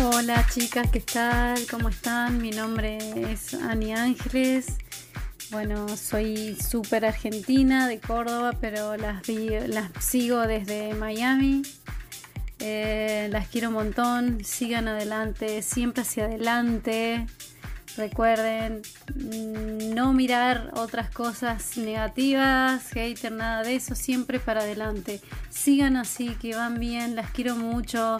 Hola chicas, ¿qué tal? ¿Cómo están? Mi nombre es Ani Ángeles. Bueno, soy súper argentina de Córdoba, pero las, las sigo desde Miami. Eh, las quiero un montón. Sigan adelante, siempre hacia adelante. Recuerden mm, no mirar otras cosas negativas, hater, nada de eso, siempre para adelante. Sigan así, que van bien, las quiero mucho,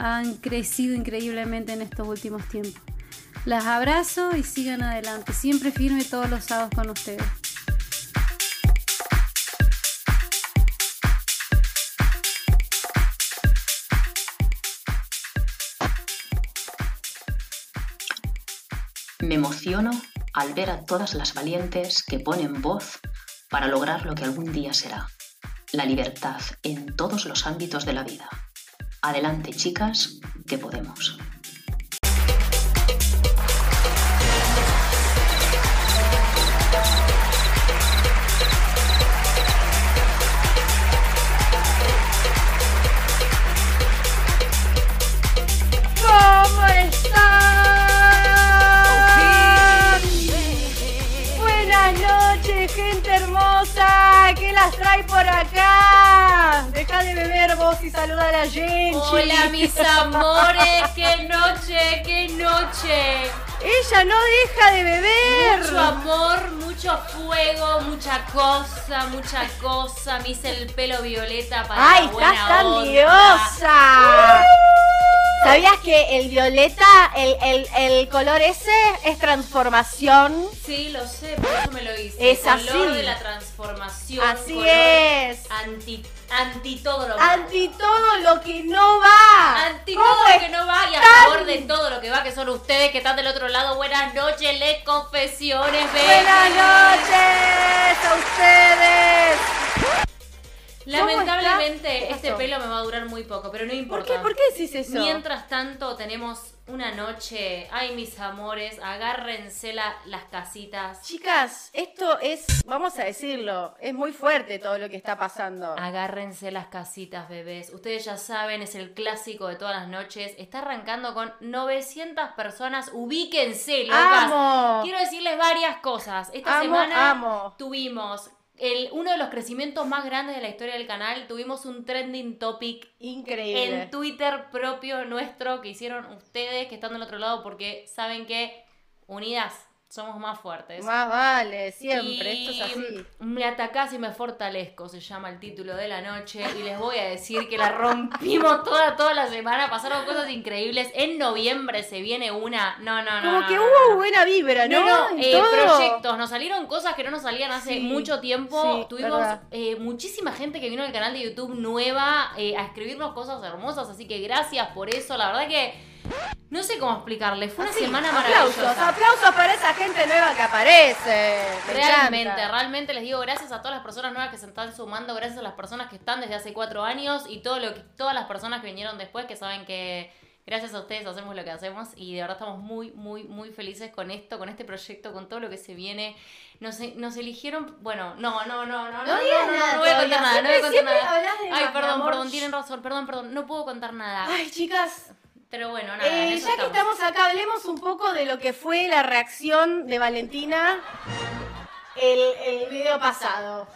han crecido increíblemente en estos últimos tiempos. Las abrazo y sigan adelante, siempre firme todos los sábados con ustedes. Me emociono al ver a todas las valientes que ponen voz para lograr lo que algún día será, la libertad en todos los ámbitos de la vida. Adelante, chicas, que podemos. Deja de beber vos y saluda a la gente. Hola mis amores, qué noche, qué noche. Ella no deja de beber. Mucho amor, mucho fuego, mucha cosa, mucha cosa. Me hice el pelo violeta para ¡Ay, la buena estás tan onda. diosa! ¿Sabías que el violeta, el, el- el color ese es transformación? Sí, lo sé, por eso me lo hice. Es Color así. de la transformación. Así color es. Anti, anti todo lo malo. Anti todo lo que no va. Anti ¿Cómo todo lo que no va y a favor de todo lo que va, que son ustedes que están del otro lado. Buenas noches, les confesiones, bebé. Buenas noches a ustedes. Lamentablemente ¿Qué este pelo me va a durar muy poco, pero no ¿Por importa. qué, ¿Por qué decís eso? Mientras tanto tenemos una noche, ay mis amores, agárrense la- las casitas, Chicas, esto es, vamos a decirlo, es muy fuerte todo lo que está pasando. agárrense las casitas bebés. Ustedes ya saben, es el clásico de todas las noches. Está arrancando con 900 personas, ubíquense, locas. ¡Amo! Quiero decirles varias cosas. Esta Amo, semana amo. tuvimos el, uno de los crecimientos más grandes de la historia del canal. Tuvimos un trending topic Increíble. en Twitter propio nuestro que hicieron ustedes que están del otro lado porque saben que unidas somos más fuertes. Más vale, siempre, Y esto es así. Me atacás y me fortalezco, se llama el título de la noche. Y les voy a decir que la rompimos toda, toda la semana. Pasaron cosas increíbles. En noviembre se viene una. No, no, no. Como no, que no, hubo no. buena vibra, ¿no? No, no, eh, proyectos. Nos salieron cosas que no nos salían hace Sí, mucho tiempo. sí, Tuvimos eh, muchísima gente que vino al canal de YouTube nueva eh, a escribirnos cosas hermosas. Así que gracias por eso. La verdad que no sé cómo explicarle. Fue una Así, semana aplausos, maravillosa. aplausos para esa gente nueva que aparece. Me Realmente, encanta. realmente les digo gracias a todas las personas nuevas que se están sumando, gracias a las personas que están desde hace cuatro años y todo lo que, todas las personas que vinieron después que saben que gracias a ustedes hacemos lo que hacemos y de verdad estamos muy, muy, muy felices con esto, con este proyecto, con todo lo que se viene. Nos, nos eligieron, bueno, no, no, no, no, no, digas no, no, nada no voy a contar nada, no voy a contar nada. Ay, más, perdón, perdón, tienen razón, perdón, perdón, no puedo contar nada. Ay, chicas, Pero bueno, nada, eh, ya que estamos acá, hablemos un poco de lo que fue la reacción de Valentina el, el video pasado.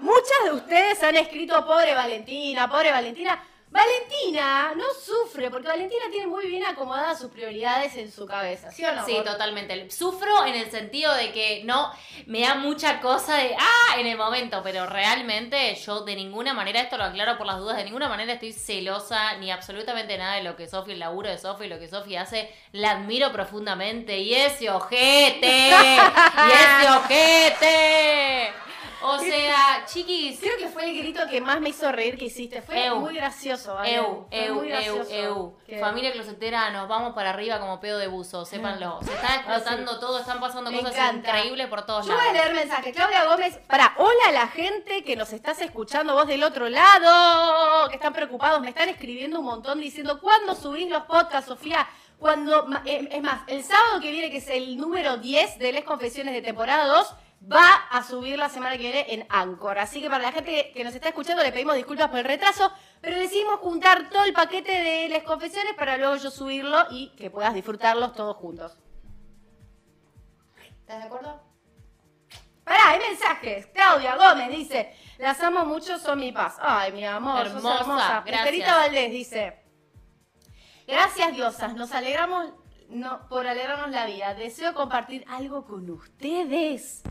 Muchas de ustedes han escrito pobre Valentina, pobre Valentina. Valentina no sufre, porque Valentina tiene muy bien acomodadas sus prioridades en su cabeza, ¿sí o no? Sí, amor? totalmente. Sufro en el sentido de que no me da mucha cosa de ah en el momento, pero realmente yo de ninguna manera, esto lo aclaro por las dudas, de ninguna manera estoy celosa ni absolutamente nada de lo que Sofi, el laburo de Sofi, lo que Sofi hace, la admiro profundamente. Y ese ojete, y ese ojete. O sea, chiquis, Creo que fue el grito que más me hizo reír que hiciste. Fue Eu. muy gracioso, ¿vale? Eu, eu, muy eu, gracioso. eu. Que- Familia closetera, nos vamos para arriba como pedo de buzo, sépanlo. Se está explotando todo, están pasando Me cosas encanta. increíbles por todos Yo voy a lados. leer mensajes. Claudia Gómez, para, hola a la gente que nos estás escuchando, vos del otro lado, que están preocupados, me están escribiendo un montón diciendo, ¿cuándo subís los podcasts, Sofía? Cuando, eh, es más, el sábado que viene, que es el número 10 de Les Confesiones de temporada 2, va a subir la semana que viene en Anchor. Así que para la gente que nos está escuchando le pedimos disculpas por el retraso, pero decidimos juntar todo el paquete de las confesiones para luego yo subirlo y que puedas disfrutarlos todos juntos. ¿Estás de acuerdo? Pará, hay mensajes. Claudia Gómez dice, las amo mucho, son mi paz. Ay, mi amor, sos Hermosa, hermosa. gracias. Estelita Valdés dice, gracias diosas, nos alegramos no, por alegrarnos la vida. Deseo compartir algo con ustedes.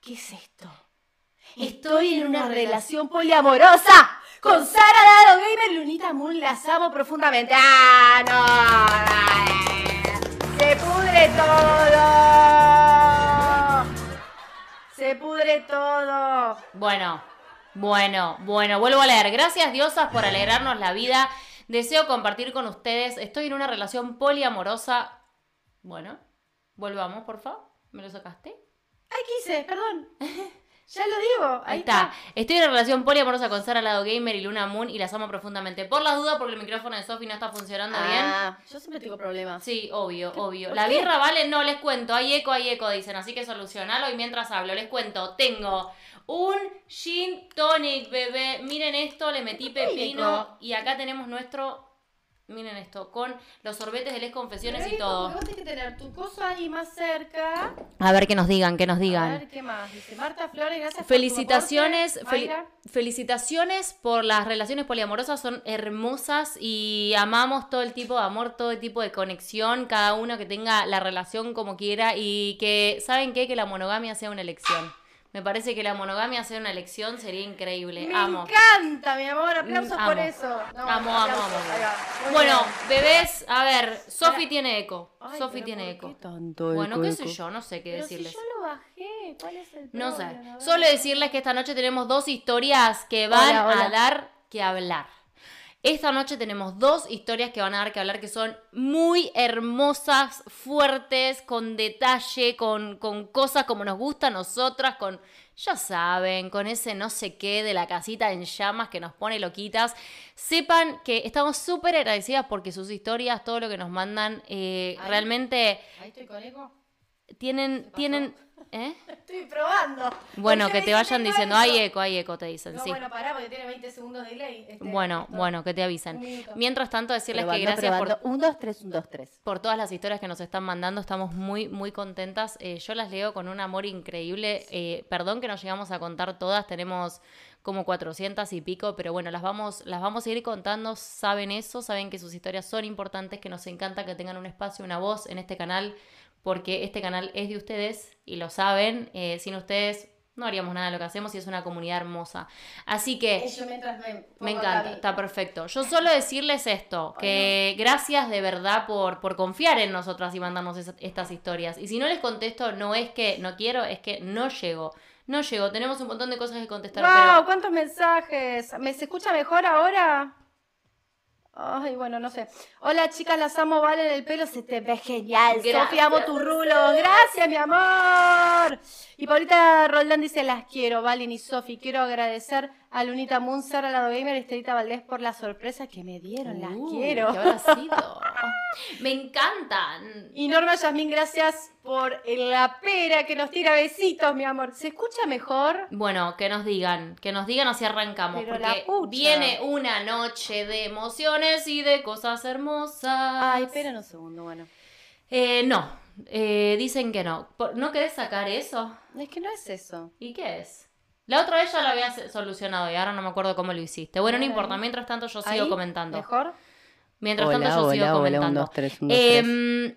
¿Qué es esto? Estoy en una relación poliamorosa con Sara Dado Gamer Lunita Moon. Las amo profundamente. ¡Ah, no! ¡Se pudre todo! ¡Se pudre todo! Bueno, bueno, bueno, vuelvo a leer. Gracias, diosas, por alegrarnos la vida. Deseo compartir con ustedes. Estoy en una relación poliamorosa. Bueno, volvamos, por favor. ¿Me lo sacaste? ¡Ay, qué hice! Perdón. Ya lo digo. Ahí está. Estoy en una relación poliamorosa con Sara Lado Gamer y Luna Moon y las amo profundamente. Por la duda, porque el micrófono de Sofi no está funcionando bien. Ah, yo siempre tengo problemas. Sí, obvio, obvio. La qué? birra vale, no, les cuento. Hay eco, hay eco, dicen. Así que solucionalo y mientras hablo, les cuento. Tengo un gin tonic, bebé. Miren esto, le metí qué pepino. Y acá tenemos nuestro. Miren esto, con los sorbetes de les confesiones Pero y todo. Vos tenés que tener tu cosa ahí más cerca. A ver que nos digan, que nos A digan. ver, ¿qué más? Dice Marta Flores, gracias Felicitaciones, por tu fel- felicitaciones por las relaciones poliamorosas, son hermosas y amamos todo el tipo de amor, todo el tipo de conexión, cada uno que tenga la relación como quiera y que, ¿saben qué? Que la monogamia sea una elección. Me parece que la monogamia sea una elección sería increíble. Me amo. encanta, mi amor. Aplausos Mm, por eso. No, amo, amo, aplausos. amo. Bueno, bien. bebés, a ver, Sofi tiene eco. Sofi tiene ¿por eco. qué tanto Bueno, eco, qué eco? sé yo, no sé qué Pero decirles. si yo lo bajé, ¿cuál es el No sé. problema? A ver. Solo decirles que esta noche tenemos dos historias que van Hola, hola. a dar que hablar. Esta noche tenemos dos historias que van a dar que hablar que son muy hermosas, fuertes, con detalle, con, con cosas como nos gusta a nosotras, con, ya saben, con ese no sé qué de la casita en llamas que nos pone loquitas. Sepan que estamos súper agradecidas porque sus historias, todo lo que nos mandan, eh, Ahí. realmente Ahí estoy con eco. tienen, tienen, ¿eh? Estoy probando. Bueno, ¿Por qué que te vayan diciendo, hay eco, hay eco, te dicen, No, sí. bueno, pará, porque tiene 20 segundos de delay. este- Bueno, esto. bueno, que te avisen. Mientras tanto, decirles que gracias probando. por, Un, dos, tres, un, dos, tres. por todas las historias que nos están mandando. Estamos muy, muy contentas. Eh, yo las leo con un amor increíble. Eh, perdón que no llegamos a contar todas. Tenemos como 400 y pico, pero bueno, las vamos, las vamos a ir contando. Saben eso, saben que sus historias son importantes, que nos encanta que tengan un espacio, una voz en este canal, porque este canal es de ustedes y lo saben. Eh, sin ustedes no haríamos nada de lo que hacemos y es una comunidad hermosa. Así que... Yo mientras me, encanta, está perfecto. Yo solo decirles esto, que gracias de verdad por, por confiar en nosotras y mandarnos esa- estas historias. Y si no les contesto, no es que no quiero, es que no llego. No llego, tenemos un montón de cosas que contestar, ¡Wow! pero ¿Cuántos mensajes? ¿Me se escucha mejor ahora? Ay, bueno, no sé. Hola, chicas, las amo, Valen, el pelo se te ve genial. Sofía, amo tu rulo. Gracias, mi amor. Y Paulita Roldán dice, las quiero, Valen y Sofi. Quiero agradecer a Lunita Moon, Sara Lado Gamer y Estelita Valdés por la sorpresa que me dieron. Las Uh, quiero. ¿Qué? Me encantan. Y Norma Yasmín, gracias por la pera que nos tira besitos, mi amor. ¿Se escucha mejor? Bueno, que nos digan, que nos digan así arrancamos, Pero la porque pucha. viene una noche de emociones y de cosas hermosas. Ay, esperen un segundo, bueno. Eh, no, eh, dicen que no. Por- ¿No querés sacar eso? Es que no es eso. ¿Y qué es? La otra vez ya lo había solucionado y ahora no me acuerdo cómo lo hiciste. Bueno, no importa. Mientras tanto yo sigo Ahí, comentando. ¿Mejor? Mientras tanto yo sigo comentando. tres, Em,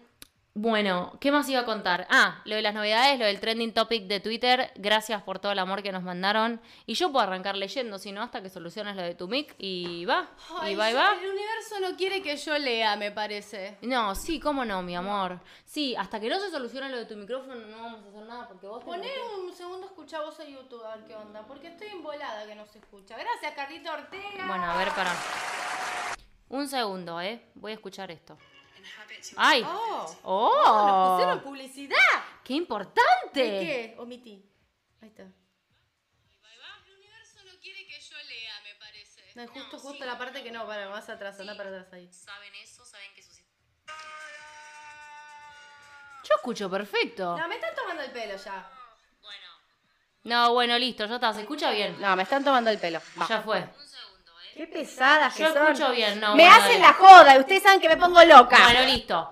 bueno, ¿qué más iba a contar? Ah, lo de las novedades, lo del trending topic de Twitter. Gracias por todo el amor que nos mandaron. Y yo puedo arrancar leyendo, si no, hasta que soluciones lo de tu mic. Y va. y va y va. El universo no quiere que yo lea, me parece. No, sí, cómo no, mi amor. Sí, hasta que no se solucione lo de tu micrófono no vamos a hacer nada porque vos... Poné un segundo, escucha vos a YouTube a ver qué onda, porque estoy embolada que no se escucha. Gracias, Carlita Ortega. Bueno, a ver, para. Un segundo, ¿eh? Voy a escuchar esto. ¡Ay! Oh, ¡Oh! nos pusieron publicidad. ¡Qué importante! ¿De qué? Omití. Ahí está. El universo no quiere que yo lea, me parece. No, justo, justo la parte que no, para más atrás, anda para atrás ahí. Saben eso, saben que sus... Yo escucho perfecto. No, me están tomando el pelo ya. Bueno, No, bueno, listo, ya está. ¿Se escucha bien? No, me están tomando el pelo. Va. Ya fue. Qué pesadas que Yo son. escucho bien, no. me bueno, hacen dale. la joda y ustedes saben que me pongo loca. Bueno, listo.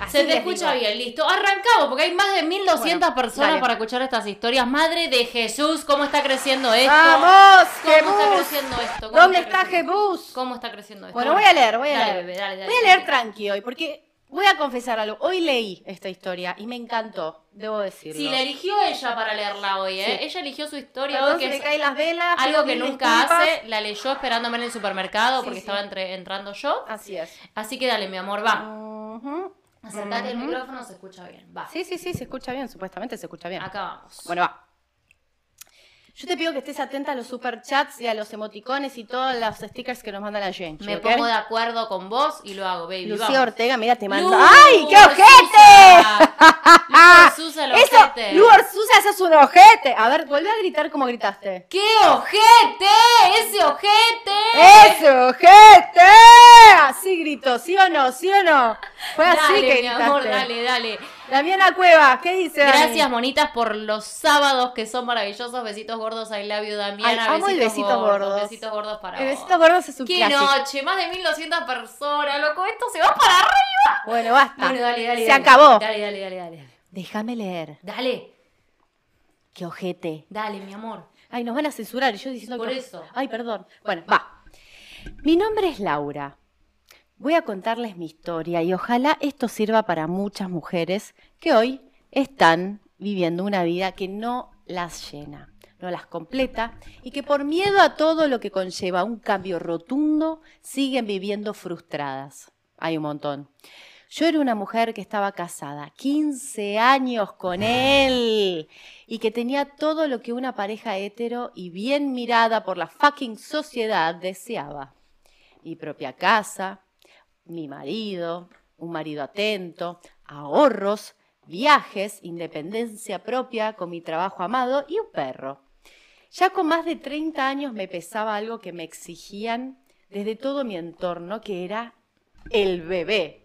Así Se te les escucha digo. bien, listo. Arrancamos, porque hay más de 1200 Bueno, personas dale. para escuchar estas historias. Madre de Jesús, ¿cómo está creciendo esto? ¡Vamos, ¿Cómo está creciendo esto? ¿Cómo ¿Dónde está creciendo? Jebus? ¿Cómo está creciendo esto? Bueno, voy a leer, voy a Dale, leer. bebé, dale, dale. voy a leer tranqui hoy, porque voy a confesar algo. Hoy leí esta historia y me encantó, debo decirlo. Sí, la eligió ella para leerla hoy, ¿eh? Sí. Ella eligió su historia Perdón, hoy, que se me es caen las velas. algo que nunca disculpas. hace. La leyó esperándome en el supermercado Sí, porque sí. estaba entre- entrando yo. Así es. Así que dale, mi amor, va. Ujú. Acercate el micrófono, se escucha bien. Va. Sí, sí, sí, se escucha bien, supuestamente se escucha bien. Acá vamos. Bueno, va. Yo te pido que estés atenta a los superchats y a los emoticones y todos los stickers que nos manda la gente. Me pongo de acuerdo con vos y lo hago, baby. Lucía vamos. Ortega, mira, te mando. Lu ¡Ay, qué ojete! Orsusa, el Eso, ojete. Lu Orsusa, eso es un ojete. A ver, vuelve a gritar como gritaste. ¡Qué ojete! ¡Ese ojete! ¡Ese ojete! Así gritó, ¿sí o no? ¿Sí o no? Fue así que mi gritaste. amor, dale, dale. Damiana Cueva, ¿qué dice? Gracias, monitas, por los sábados que son maravillosos. Besitos gordos, I love you, Damiana. Ay, amo el besitos besitos gordos. Besitos gordos para El vos. besito gordo es su ¡Qué clásico. noche! Más de 1200 personas, loco. Esto se va para arriba. Bueno, basta. Bueno, dale, dale. Se dale. acabó. Dale, dale, dale, dale. Déjame leer. Dale, ¡Qué ojete! dale, mi amor. Ay, nos van a censurar y yo diciendo Por que... eso. Ay, perdón. Bueno, va. Mi nombre es Laura. Voy a contarles mi historia y ojalá esto sirva para muchas mujeres que hoy están viviendo una vida que no las llena, no las completa y que por miedo a todo lo que conlleva un cambio rotundo siguen viviendo frustradas. Hay un montón. Yo era una mujer que estaba casada, 15 años con él, y que tenía todo lo que una pareja hetero y bien mirada por la fucking sociedad deseaba. Mi propia casa, mi marido, un marido atento, ahorros, viajes, independencia propia con mi trabajo amado y un perro. Ya con más de 30 años me pesaba algo que me exigían desde todo mi entorno, que era el bebé.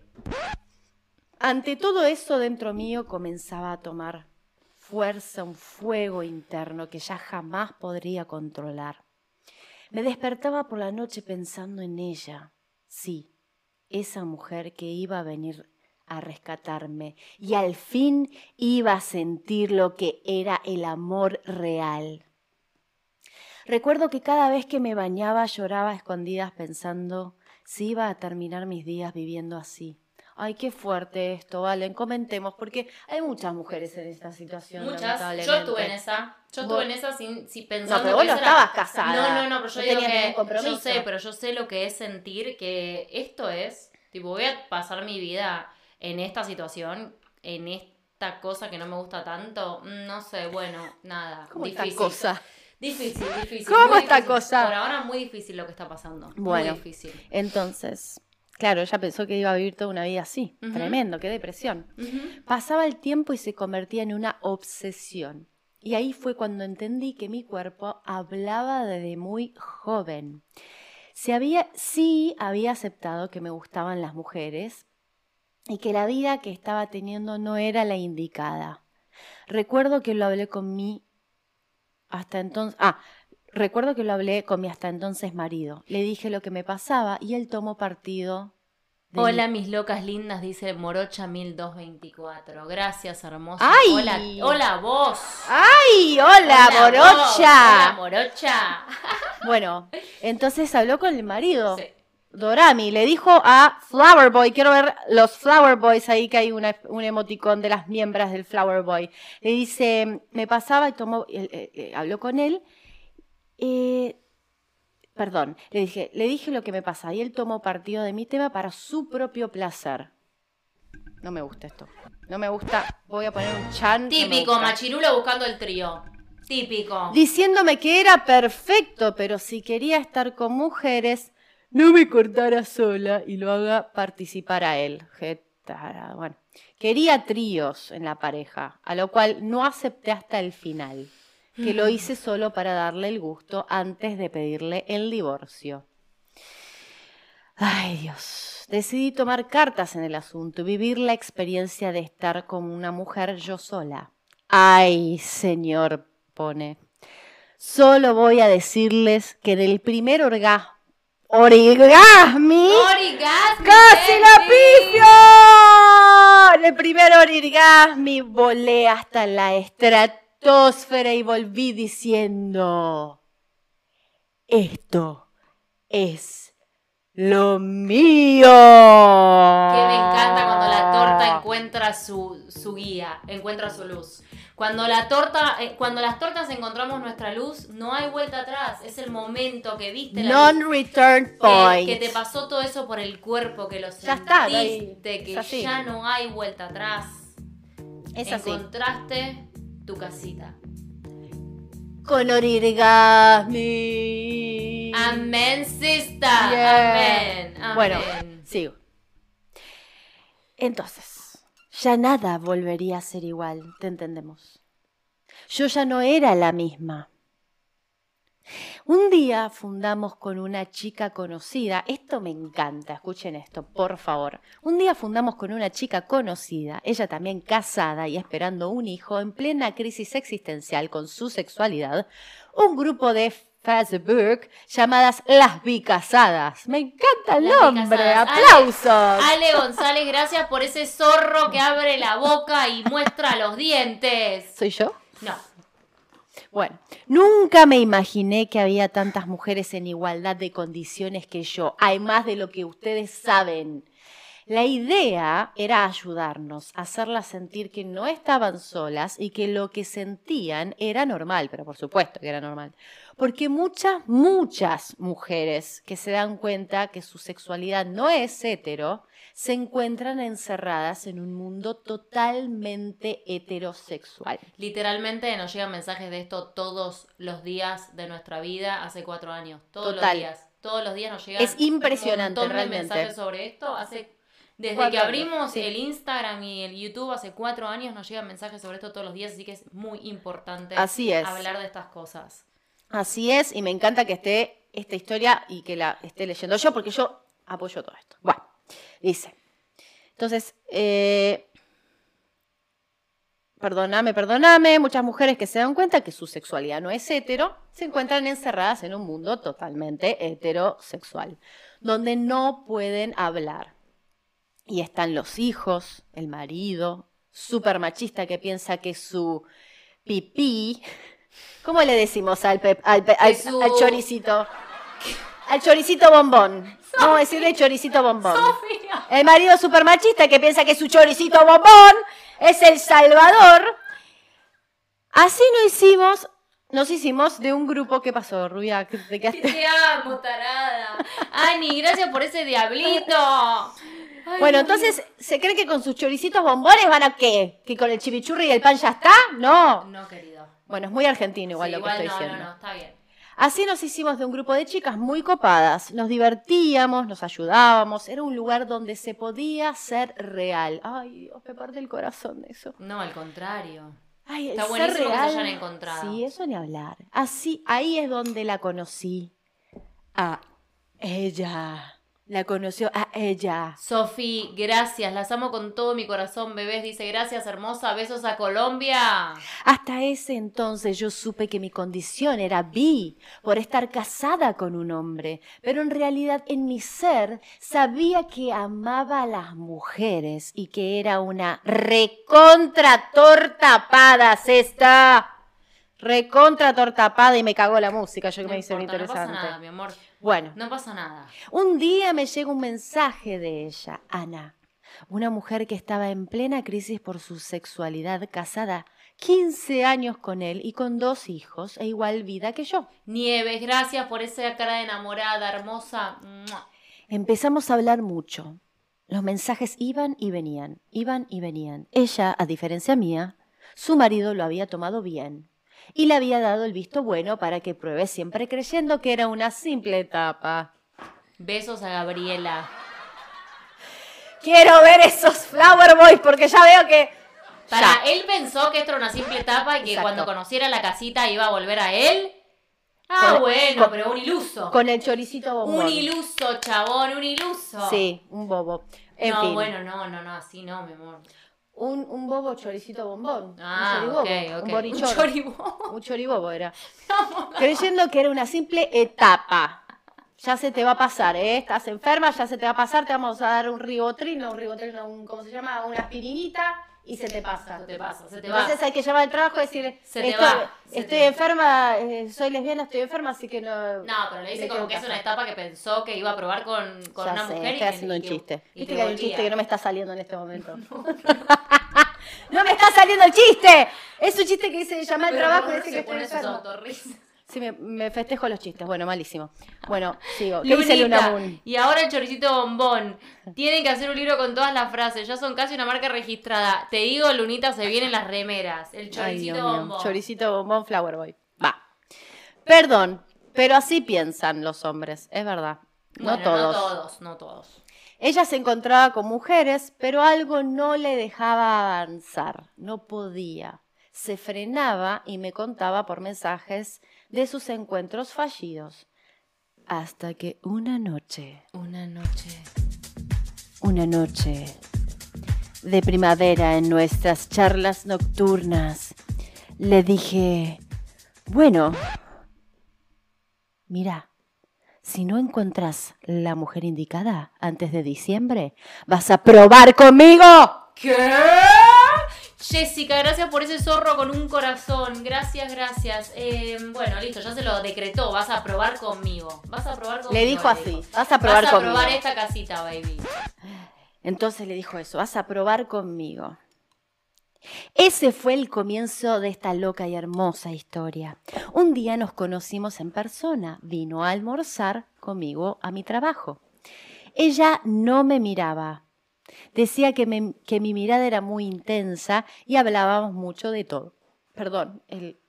Ante todo eso dentro mío comenzaba a tomar fuerza un fuego interno que ya jamás podría controlar. Me despertaba por la noche pensando en ella, sí, esa mujer que iba a venir a rescatarme y al fin iba a sentir lo que era el amor real. Recuerdo que cada vez que me bañaba lloraba a escondidas pensando si iba a terminar mis días viviendo así. Ay, qué fuerte esto, Valen, comentemos, porque hay muchas mujeres en esta situación. Muchas. Yo estuve en esa. Yo estuve en esa sin, sin pensando. No, pero vos no estabas casada. No, no, no, pero yo No digo que. Yo sé, pero yo sé lo que es sentir que esto es. Tipo, voy a pasar mi vida en esta situación, en esta cosa que no me gusta tanto. Mm, No sé, bueno, nada. ¿Cómo esta difícil. cosa? Difícil, difícil. ¿Cómo esta difícil. cosa? Por ahora muy difícil lo que está pasando. Bueno. Muy difícil. Entonces, claro, ella pensó que iba a vivir toda una vida así. Tremendo, qué depresión. Pasaba el tiempo y se convertía en una obsesión. Y ahí fue cuando entendí que mi cuerpo hablaba desde muy joven. Se había, sí había aceptado que me gustaban las mujeres y que la vida que estaba teniendo no era la indicada. Recuerdo que lo hablé con mi hasta entonces. Ah, recuerdo que lo hablé con mi hasta entonces marido. Le dije lo que me pasaba y él tomó partido. de Hola, mi- mis locas lindas, dice Morocha 1224. Gracias, hermosa. ¡Ay! Hola, hola vos. ¡Ay! ¡Hola, vos. Hola, morocha! Morocha. Bueno, entonces habló con el marido. Sí. Dorami le dijo a Flower Boy, quiero ver los Flower Boys ahí que hay una- un emoticón de las miembros del Flower Boy. Le dice, me pasaba y tomó, eh, eh, habló con él. Eh, perdón, le dije, le dije lo que me pasa y él tomó partido de mi tema para su propio placer. No me gusta esto. No me gusta. Voy a poner un chan. no Típico, gusta. machirulo buscando el trío. Típico. diciéndome que era perfecto, pero si quería estar con mujeres, no me cortara sola y lo haga participar a él. Bueno, quería tríos en la pareja, a lo cual no acepté hasta el final, que lo hice solo para darle el gusto antes de pedirle el divorcio. Ay Dios, decidí tomar cartas en el asunto y vivir la experiencia de estar con una mujer yo sola. Ay, señor pone. Solo voy a decirles que en el primer orgasmo. ¡Orgasmi! ¡Orgasmi, ¡Casi la pifio! En el primer orgasmi volé hasta la estratosfera y volví diciendo: Esto es lo mío. Que me encanta cuando la torta encuentra su, su guía, encuentra su luz. Cuando la torta, eh, cuando las tortas encontramos nuestra luz, no hay vuelta atrás. Es el momento que viste la luz. Non-return point. que te pasó todo eso por el cuerpo, que lo Ya está, sentiste, que ya no hay vuelta atrás. Es así. Encontraste tu casita. Con orgasmi. Amén, sister. Yeah. Amén. Amén. Bueno, sigo. Entonces, ya nada volvería a ser igual, te entendemos. Yo ya no era la misma. Un día fundamos con una chica conocida, esto me encanta, escuchen esto, por favor. Un día fundamos con una chica conocida, ella también casada y esperando un hijo en plena crisis existencial con su sexualidad, un grupo de Facebook llamadas Las Bicasadas. Me encanta el Las nombre, Bicasadas. Ale- aplausos. Ale González, gracias por ese zorro que abre la boca y muestra los dientes. ¿Soy yo? No. Bueno, nunca me imaginé que había tantas mujeres en igualdad de condiciones que yo. Hay más de lo que ustedes saben. La idea era ayudarnos, hacerlas sentir que no estaban solas y que lo que sentían era normal, pero por supuesto que era normal. Porque muchas, muchas mujeres que se dan cuenta que su sexualidad no es hetero, se encuentran encerradas en un mundo totalmente heterosexual. Literalmente nos llegan mensajes de esto todos los días de nuestra vida hace cuatro años. Todos Total. los días. Todos los días nos llegan Es impresionante, un realmente. mensajes sobre esto. Hace, desde Cuatro que años, abrimos sí. el Instagram y el YouTube hace cuatro años nos llegan mensajes sobre esto todos los días, así que es muy importante Así es. hablar de estas cosas. Así es, y me encanta que esté esta historia y que la esté leyendo yo, porque yo apoyo todo esto. Bueno, dice. Entonces, eh, perdóname, perdóname, muchas mujeres que se dan cuenta que su sexualidad no es hetero, se encuentran encerradas en un mundo totalmente heterosexual, donde no pueden hablar. Y están los hijos, el marido, súper machista que piensa que su pipí ¿Cómo le decimos al, pe- al, pe- al- su- al choricito? Al choricito bombón. Vamos a decirle choricito bombón. Sofía. El marido super machista que piensa que su choricito bombón es el salvador. Así no hicimos, nos hicimos de un grupo. ¿Qué pasó, Rubia? ¿Qué- ¿Te quedaste? Te amo, tarada. Ani, gracias por ese diablito. Ay, Bueno, entonces, ¿se creen que con sus choricitos bombones van a qué? ¿Que con el chimichurri y el pan ya está? No. No, querido. Bueno, es muy argentino igual Sí, lo que igual estoy no, diciendo. no, no, está bien. Así nos hicimos de un grupo de chicas muy copadas, nos divertíamos, nos ayudábamos, era un lugar donde se podía ser real. Ay, Dios, me parte el corazón de eso. No, al contrario. Ay, Está buenísimo que se real. hayan encontrado. Sí, eso ni hablar. Así, ahí es donde la conocí. A ella. La conoció a ella. Sofi, gracias, las amo con todo mi corazón, bebés. Dice, gracias, hermosa, besos a Colombia. Hasta ese entonces yo supe que mi condición era bi, por estar casada con un hombre, pero en realidad en mi ser sabía que amaba a las mujeres y que era una recontra tortapada, esta. Recontra tortapada y me cagó la música, yo que No me hice muy importa, no pasa interesante. nada, mi amor. Bueno, No pasa nada. un día me llega un mensaje de ella, Ana, una mujer que estaba en plena crisis por su sexualidad, casada 15 años con él y con dos hijos e igual vida que yo. Nieves, gracias por esa cara de enamorada, hermosa. Empezamos a hablar mucho. Los mensajes iban y venían, iban y venían. Ella, a diferencia mía, su marido lo había tomado bien y le había dado el visto bueno para que pruebe siempre creyendo que era una simple etapa. Besos a Gabriela. Quiero ver esos Flower Boys porque ya veo que... Para, Ya. él pensó que esto era una simple etapa y que Exacto. cuando conociera la casita iba a volver a él. Ah, Con- bueno, con- pero un iluso. Con el choricito bombón. Un iluso, chabón, un iluso. Sí, un bobo. En no, fin. bueno, no, no, no, así no, mi amor. Un, un bobo choricito bombón. Ah, un ok, choribobo, un borichoro. Un choribobo. Un choribobo era. Creyendo que era una simple etapa. Ya se te va a pasar, ¿eh? Estás enferma, ya se te va a pasar, te vamos a dar un ribotril, no un ribotril, no, un, ¿cómo se llama? Una aspirinita y se te pasa. Se te pasa, se te va. Entonces hay que llamar al trabajo y decir, Se te estoy, va, se estoy te va. enferma, eh, soy lesbiana, estoy enferma, así que no... No, pero le dice como que es una etapa que pensó que iba a probar con, con Ya una sé, mujer y estoy que- haciendo y un que- chiste. y Viste te que hay un chiste que no me está saliendo en este momento. ¡No me está saliendo el chiste! Es un chiste que dice llama al trabajo y se que estoy autorrisas. Sí, me, me festejo los chistes. Bueno, malísimo. Bueno, sigo. ¿Qué dice Luna Lunita, Moon? y ahora el choricito bombón. Tienen que hacer un libro con todas las frases. Ya son casi una marca registrada. Te digo, Lunita, se vienen las remeras. El choricito bombón. Choricito bombón Flower Boy. Va. Perdón, pero así piensan los hombres, es verdad. Bueno, no todos. No todos, no todos. Ella se encontraba con mujeres, pero algo no le dejaba avanzar. No podía. Se frenaba y me contaba por mensajes de sus encuentros fallidos. Hasta que una noche, Una noche. una noche de primavera en nuestras charlas nocturnas, le dije, bueno, mira, si no encuentras la mujer indicada antes de diciembre, vas a probar conmigo. ¿Qué? Jessica, gracias por ese zorro con un corazón. Gracias, gracias. Eh, bueno, listo, ya se lo decretó. Vas a probar conmigo. Vas a probar conmigo. Le dijo así, vas a probar Vas a conmigo. probar esta casita, baby. Entonces le dijo eso, vas a probar conmigo. Ese fue el comienzo de esta loca y hermosa historia. Un día nos conocimos en persona, vino a almorzar conmigo a mi trabajo. Ella no me miraba. Decía que, me- que mi mirada era muy intensa y hablábamos mucho de todo. Perdón, el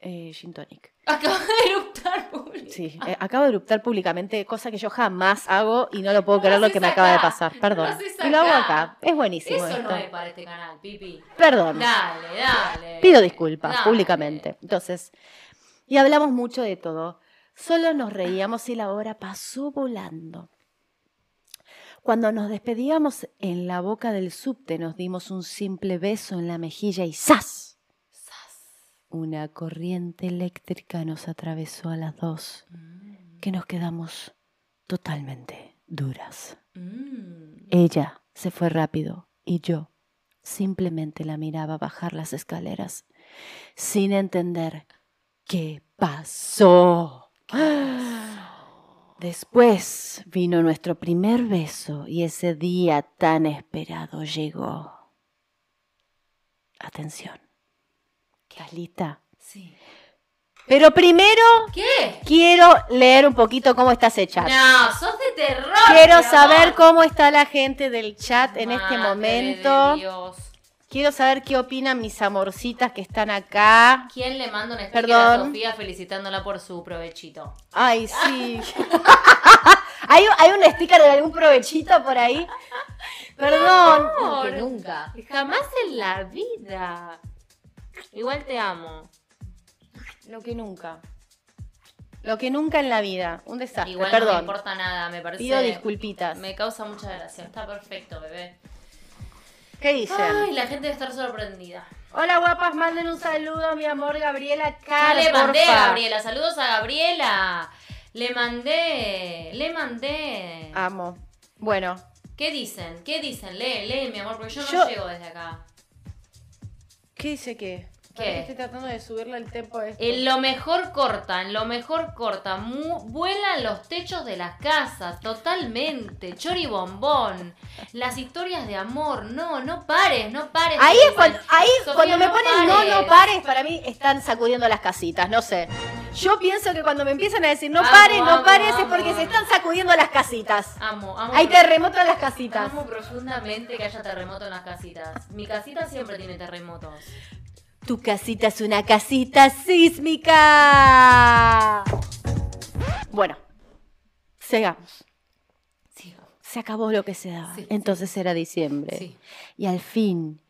eh, gin tonic. Acaba de eruptar, público. Sí, eh, acabo de eruptar públicamente, cosa que yo jamás hago y no lo puedo No creer lo que me acaba de pasar. no Perdón. y lo hago acá. acá. Es buenísimo Eso esto. no es para este canal, Pipi. Perdón. Dale, dale. Pido disculpas Dale. públicamente. Entonces, y hablamos mucho de todo. Solo nos reíamos y la hora pasó volando. Cuando nos despedíamos en la boca del subte, nos dimos un simple beso en la mejilla y ¡zas! Una corriente eléctrica nos atravesó a las dos, que nos quedamos totalmente duras. Mm. Ella se fue rápido y yo simplemente la miraba bajar las escaleras sin entender qué pasó. Después vino nuestro primer beso y ese día tan esperado llegó. Atención. ¿Estás lista? Sí. Pero primero ¿Qué? quiero leer un poquito cómo está ese chat. No, sos de terror. Quiero saber cómo está la gente del chat en este momento. de Dios. Quiero saber qué opinan mis amorcitas que están acá. ¿Quién le manda un sticker a Perdón. Sofía felicitándola por su provechito? Ay, sí. ¿Hay, ¿Hay un sticker de algún provechito por ahí? Perdón. No, que nunca. Jamás en la vida. Igual te amo. Lo que nunca. Lo que nunca en la vida. Un desastre. Igual no me Perdón. importa nada, me parece. Pido disculpitas. Me causa mucha gracia. Está perfecto, bebé. ¿Qué dicen? Ay, la gente debe estar sorprendida. Hola guapas, manden un saludo a mi amor Gabriela Car, Ya le mandé porfa. a Gabriela. Saludos a Gabriela. Le mandé. Le mandé. Amo. Bueno, ¿Qué dicen? ¿Qué dicen? Lee, lee, mi amor, porque yo no Yo- llego desde acá. ¿qué dice qué? ¿Qué? Estoy tratando de subirle el tempo a esto. En lo mejor cortan, lo mejor cortan. Mu- vuelan los techos de las casas, totalmente. Choribombón. Las historias de amor. No, no pares, no pares. Ahí es cuando, ahí Sofía, cuando me no ponen no, pares. no pares, para mí están sacudiendo las casitas, no sé. Yo pienso que cuando me empiezan a decir no Amo, pares, no amo, pares, es porque se están sacudiendo las casitas. Amo, amo. Hay terremoto en las casitas. Amo profundamente que haya terremoto en las casitas. Mi casita siempre tiene terremotos. Tu casita es una casita sísmica. Bueno, sigamos. Sí. Se acabó lo que se daba. Sí, Entonces era diciembre. Sí. Y al fin,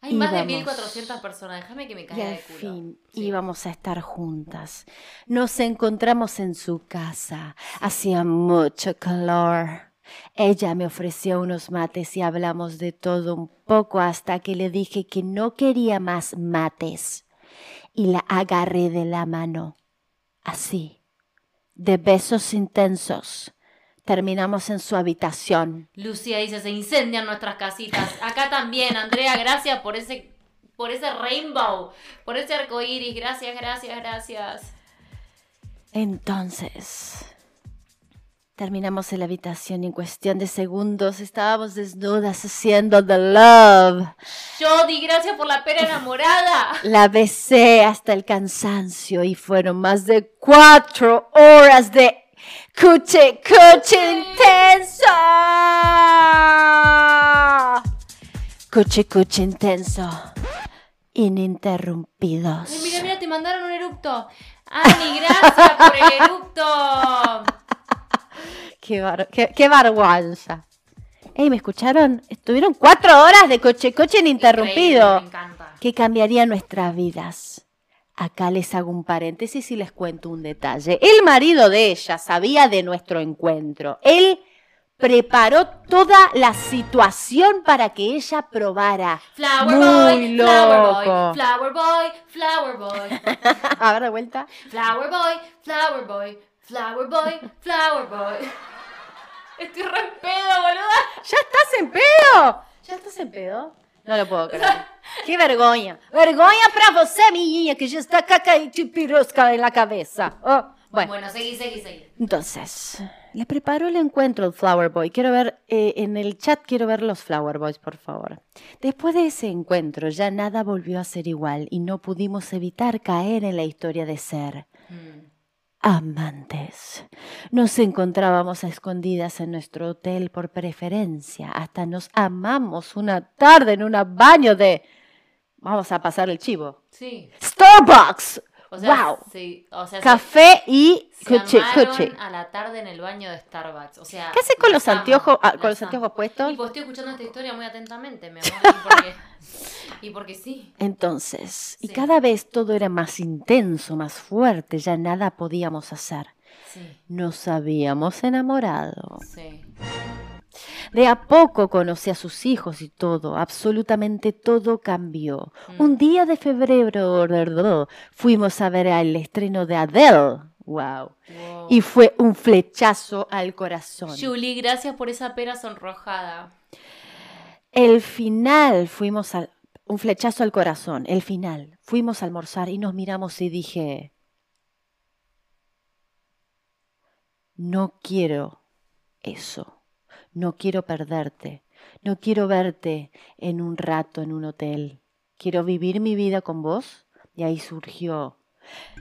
Hay más de Íbamos. 1400 personas. Déjame que me y caiga al de culo. fin íbamos a estar juntas. Nos encontramos en su casa. Hacía mucho calor. Ella me ofreció unos mates y hablamos de todo un poco hasta que le dije que no quería más mates. Y la agarré de la mano, así, de besos intensos. Terminamos en su habitación. Lucía dice, se incendian nuestras casitas. Acá también, Andrea, gracias por ese, por ese rainbow, por ese arco iris. Gracias, gracias, gracias. Entonces, terminamos en la habitación y en cuestión de segundos estábamos desnudas haciendo the love. Yo di gracias por la pera enamorada. La besé hasta el cansancio y fueron más de cuatro horas de cuche, cuche intenso. Cuche, cuche intenso. Ininterrumpidos. Ay, mira, mira, te mandaron un eructo. Ani, gracias por el eructo. Qué, bar- qué, qué vergüenza. Ey, ¿me escucharon? Estuvieron cuatro horas de coche coche ininterrumpido. Me encanta. que cambiaría nuestras vidas. Acá les hago un paréntesis y les cuento un detalle. El marido de ella sabía de nuestro encuentro. Él preparó toda la situación para que ella probara. Flower Muy boy, flower boy, flower boy, flower boy, A ver, de vuelta. flower boy, flower boy, flower boy, flower boy. Estoy re en pedo, boluda. ¿Ya estás en pedo? ¿Ya estás en pedo? No lo puedo creer. ¡Qué vergüenza! ¡Vergüenza para você, mi niña, que ya está caca y chipirosca en la cabeza! Oh, bueno. Bueno, seguí, seguí, seguí. Entonces, le preparó el encuentro el Flower Boy. Quiero ver, eh, en el chat quiero ver los Flower Boys, por favor. Después de ese encuentro ya nada volvió a ser igual y no pudimos evitar caer en la historia de ser Mm. Amantes. Nos encontrábamos a escondidas en nuestro hotel por preferencia. Hasta nos amamos una tarde en un baño de... Vamos a pasar el chivo. Sí. Starbucks. O sea, wow. sí, o sea, se- Café y se, coche, amaron coche. a la tarde en el baño de Starbucks. O sea, ¿Qué haces con los anteojos, ah, con los anteojos puestos? Y pues estoy escuchando esta historia muy atentamente, mi amor. Y porque, y porque sí. Entonces, y cada vez todo era más intenso, más fuerte, ya nada podíamos hacer. Sí, Nos habíamos enamorado. sí. De a poco conocí a sus hijos y todo, absolutamente todo cambió. Mm. Un día de febrero fuimos a ver el estreno de Adele. Wow. Wow. Y fue un flechazo al corazón. Julie, gracias por esa pera sonrojada. El final fuimos al un flechazo al corazón, el final. Fuimos a almorzar y nos miramos y dije, no quiero eso. No quiero perderte. No quiero verte en un rato en un hotel. Quiero vivir mi vida con vos. Y ahí surgió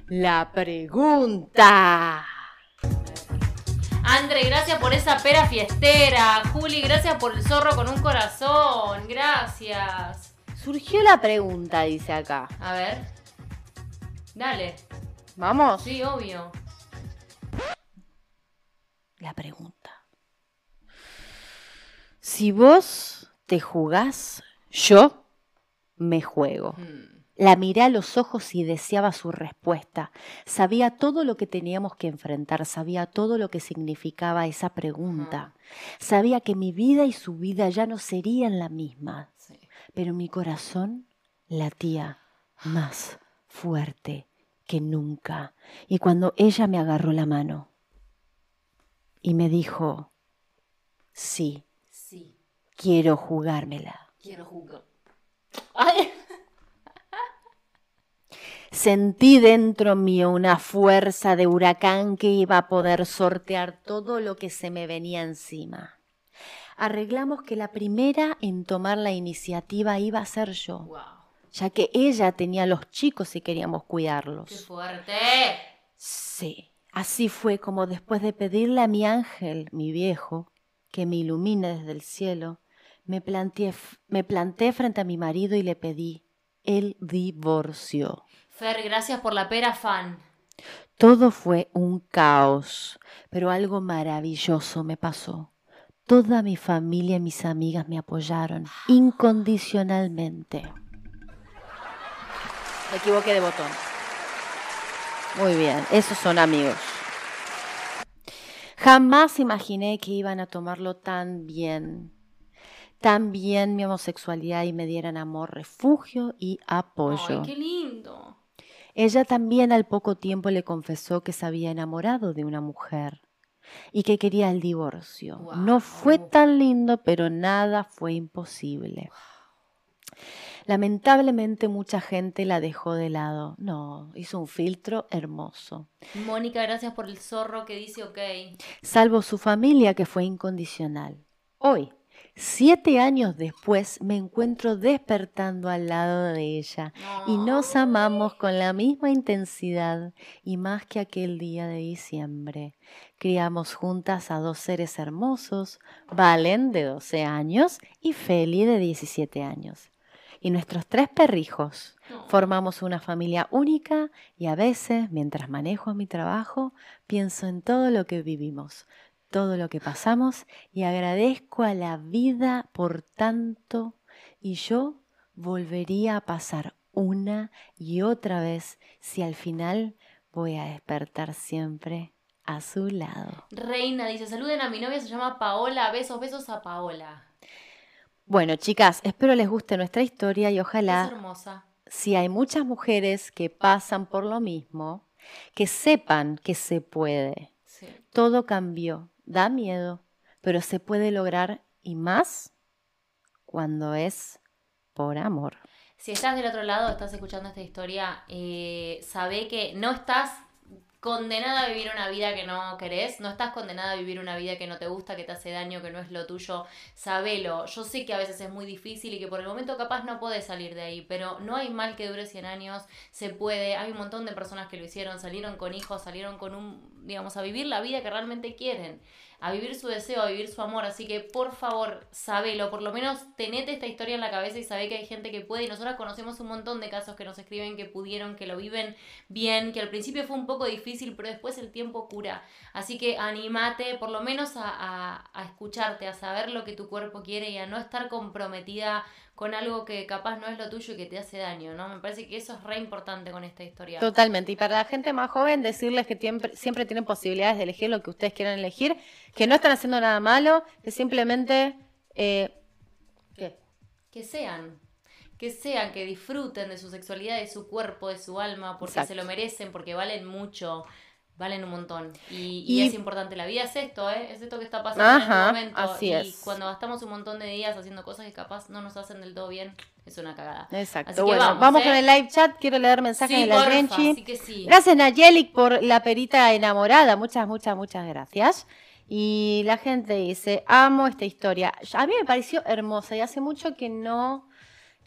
la pregunta. Andre, gracias por esa pera fiestera. Juli, gracias por el zorro con un corazón. Gracias. Surgió la pregunta, dice acá. A ver. Dale. Vamos. Sí, obvio. la pregunta. Si vos te jugás, yo me juego. Mm. La miré a los ojos y deseaba su respuesta. Sabía todo lo que teníamos que enfrentar, sabía todo lo que significaba esa pregunta. Sabía que mi vida y su vida ya no serían la misma, Sí. pero mi corazón latía más fuerte que nunca. Y cuando ella me agarró la mano y me dijo, Sí. Quiero jugármela. Quiero jugar. Sentí dentro mío una fuerza de huracán que iba a poder sortear todo lo que se me venía encima. Arreglamos que la primera en tomar la iniciativa iba a ser yo, Wow. ya que ella tenía a los chicos y queríamos Qué cuidarlos. fuerte. Sí, así fue como después de pedirle a mi ángel, mi viejo, que me ilumine desde el cielo, me planté, me planté frente a mi marido y le pedí el divorcio. Fer, gracias por la pera fan. Todo fue un caos, pero algo maravilloso me pasó. Toda mi familia y mis amigas me apoyaron incondicionalmente. Me equivoqué de botón. Muy bien, esos son amigos. Jamás imaginé que iban a tomarlo tan bien. Tan bien mi homosexualidad y me dieran amor, refugio y apoyo. Ay, qué lindo. Ella también al poco tiempo le confesó que se había enamorado de una mujer y que quería el divorcio. No fue tan lindo, pero nada fue imposible. Lamentablemente mucha gente la dejó de lado. No, hizo un filtro hermoso. Mónica, gracias por el zorro que dice ok. Salvo su familia que fue incondicional. Hoy, siete años después, me encuentro despertando al lado de ella y nos amamos con la misma intensidad y más que aquel día de diciembre. Criamos juntas a dos seres hermosos, Valen de 12 años y Feli de 17 años. Y nuestros tres perrijos. Formamos una familia única y a veces, mientras manejo mi trabajo, pienso en todo lo que vivimos, todo lo que pasamos y agradezco a la vida por tanto y yo volvería a pasar una y otra vez si al final voy a despertar siempre a su lado. Reina dice, saluden a mi novia, se llama Paola. Besos, besos a Paola. Bueno, chicas, espero les guste nuestra historia y Es ojalá hermosa. si hay muchas mujeres que pasan por lo mismo, que sepan que se puede. Sí. Todo cambió, da miedo, pero se puede lograr y más cuando es por amor. Si estás del otro lado, estás escuchando esta historia, eh, sabe que no estás condenada a vivir una vida que no querés, no estás condenada a vivir una vida que no te gusta, que te hace daño, que no es lo tuyo, sabelo. Yo sé que a veces es muy difícil y que por el momento capaz no podés salir de ahí, pero no hay mal que dure 100 años, se puede, hay un montón de personas que lo hicieron, salieron con hijos, salieron con un, digamos, a vivir la vida que realmente quieren, a vivir su deseo, a vivir su amor, así que por favor, sabelo, por lo menos tenete esta historia en la cabeza y sabe que hay gente que puede. Y nosotras conocemos un montón de casos que nos escriben que pudieron, que lo viven bien, que al principio fue un poco difícil, pero después el tiempo cura. Así que animate por lo menos a- a escucharte, a saber lo que tu cuerpo quiere y a no estar comprometida con algo que capaz no es lo tuyo y que te hace daño, ¿no? Me parece que eso es re importante con esta historia. Totalmente. Y para la gente más joven, decirles que siempre, siempre tienen posibilidades de elegir lo que ustedes quieran elegir, que no están haciendo nada malo, que simplemente... eh, ¿Qué? Que sean, que sean, que disfruten de su sexualidad, de su cuerpo, de su alma, porque Exacto. se lo merecen, porque valen mucho, valen un montón. Y, Y- y es importante, la vida es esto, ¿eh? Es esto que está pasando Ajá, en este momento. así y es. cuando gastamos un montón de días haciendo cosas que capaz no nos hacen del todo bien, es una cagada. Exacto. Así que bueno, vamos, vamos, ¿eh? con el live chat. Quiero leer mensajes Sí, de la sí sí. Gracias, Nayeli, por la perita enamorada. Muchas, muchas, muchas gracias. Y la gente dice, amo esta historia. A mí me pareció hermosa y hace mucho que no,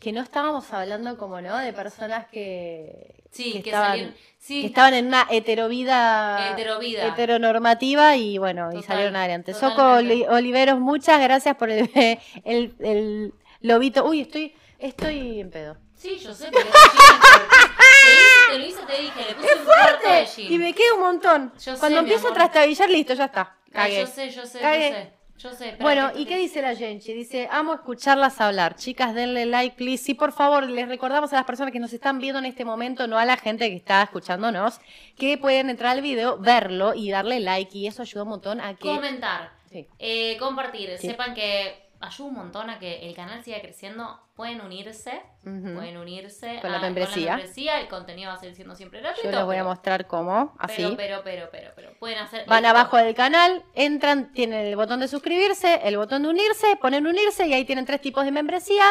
que no estábamos hablando como, ¿no? De personas que, Sí, que, estaban, salieron. Sí, que estaban en una heterovida, Heterovida. heteronormativa y bueno, y salieron adelante. Soco Oli- Oliveros, muchas gracias por el, el, el lobito. Uy, estoy, estoy en pedo. sí, yo sé, pero te, te lo hice, te dije, le puse un de gin. Y me queda un montón. Yo Cuando empiezo a trastabillar, listo, ya está. Ay, Cagué. yo sé, yo sé, Cagué. yo sé. Yo sé. espera, Bueno, ¿y qué dice la Genchi? Dice, amo escucharlas hablar. Chicas, denle like, please. Sí, por favor, les recordamos a las personas que nos están viendo en este momento, no a la gente que está escuchándonos, que pueden entrar al video, verlo y darle like. Y eso ayuda un montón a que... Comentar, Sí. eh, compartir. Sí. Sepan que ayuda un montón a que el canal siga creciendo. Pueden unirse, pueden unirse Con la membresía. membresía. El contenido va a seguir siendo siempre gratuito. Yo les voy a mostrar cómo, así. Pero, pero, pero, pero, pero, pueden hacer. Van abajo del canal, entran, tienen el botón de suscribirse, el botón de unirse, ponen unirse y ahí tienen tres tipos de membresía.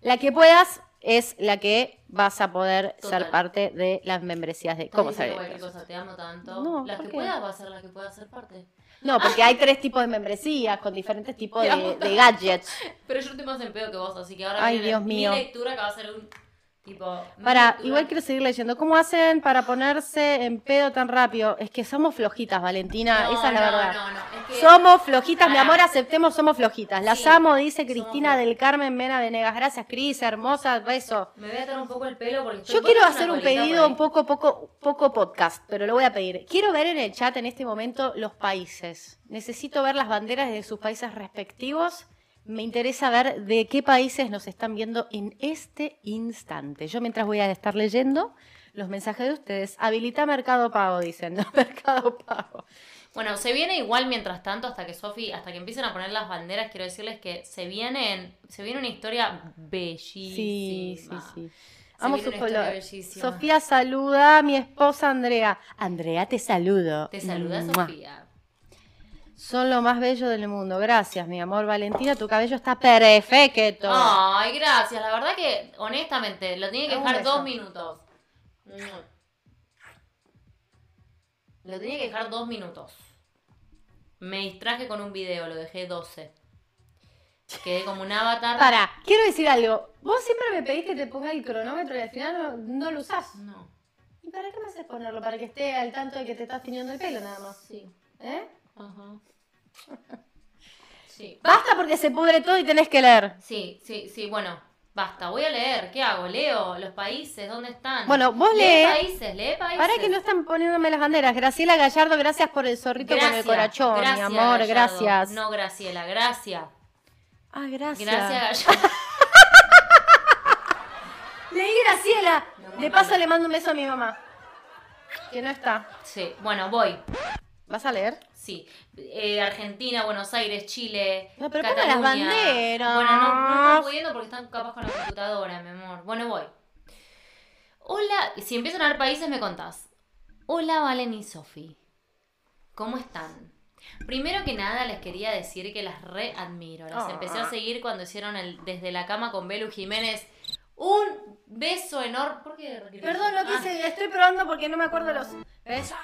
La que puedas es la que vas a poder Total. ser parte de las membresías de cómo cosa, te amo tanto. No, las ¿por que puedas va a ser las que puedas ser parte. No, porque hay tres tipos de membresías con diferentes tipos de, gadgets. Pero yo estoy más en pedo que vos, así que ahora Ay, viene Dios mi mío. lectura que va a ser un tipo. Para, igual quiero seguir leyendo. ¿Cómo hacen para ponerse en pedo tan rápido? Es que somos flojitas, Valentina, No, esa es la no, verdad. No, no, es que. Somos flojitas, mi amor, aceptemos, somos flojitas. Las Sí, amo, dice Cristina del Carmen Mena Venegas. Gracias, Cris, hermosa, beso. Me voy a atar un poco el pelo porque Yo quiero hacer un pedido un poco, poco, poco podcast, pero lo voy a pedir. Quiero ver en el chat en este momento los países. Necesito ver las banderas de sus países respectivos. Me interesa ver de qué países nos están viendo en este instante. Yo mientras voy a estar leyendo los mensajes de ustedes. Habilita Mercado Pago, dicen. No, Mercado Pago. Bueno, se viene igual mientras tanto, hasta que Sofi, hasta que empiecen a poner las banderas, quiero decirles que se vienen, se viene una historia bellísima. Sí, sí, sí. Vamos viene su color. bellísima. Sofía saluda a mi esposa Andrea. Andrea, te saludo. Te saluda Mua. Sofía. Son lo más bello del mundo. Gracias, mi amor. Valentina, tu cabello está perfecto. Ay, gracias. La verdad que, honestamente, lo tenía que dejar beso. dos minutos. Lo tenía que dejar dos minutos. Me distraje con un video, lo dejé 12. Quedé como un avatar. Para, quiero decir algo. Vos siempre me pedís que te ponga el cronómetro y al final no, no lo usás. No. ¿Y para qué me haces ponerlo? Para que esté al tanto de que te estás tiñendo el pelo nada más. Sí. ¿Eh? Ajá. Sí. Basta porque se pudre todo y tenés que leer. Sí, sí, sí, bueno, basta, voy a leer, ¿qué hago? Leo los países, ¿dónde están? Bueno, vos lee lee. países, lee países. Para que no están poniéndome las banderas. Graciela Gallardo, gracias por el zorrito con el corazón, mi gracias, amor. Gallardo. Gracias. No, Graciela, gracias. Ah, gracias. Gracias, Gallardo. Leí Graciela. De paso le mando un beso a mi mamá. Que no está. Sí, bueno, voy. ¿Vas a leer? Sí, Eh, Argentina, Buenos Aires, Chile, No, pero ponga Cataluña. las banderas. Bueno, no, no están pudiendo porque están capaz con la computadora, mi amor. Bueno, voy. Hola, si empiezan a ver países me contás. Hola, Valen y Sofi. ¿Cómo están? Primero que nada les quería decir que las readmiro. Las Ah. empecé a seguir cuando hicieron el Desde la cama con Belu Jiménez. Un beso enorme. ¿Por qué? Perdón, no Ah. quise. Estoy probando porque no me acuerdo los. ¿Ves?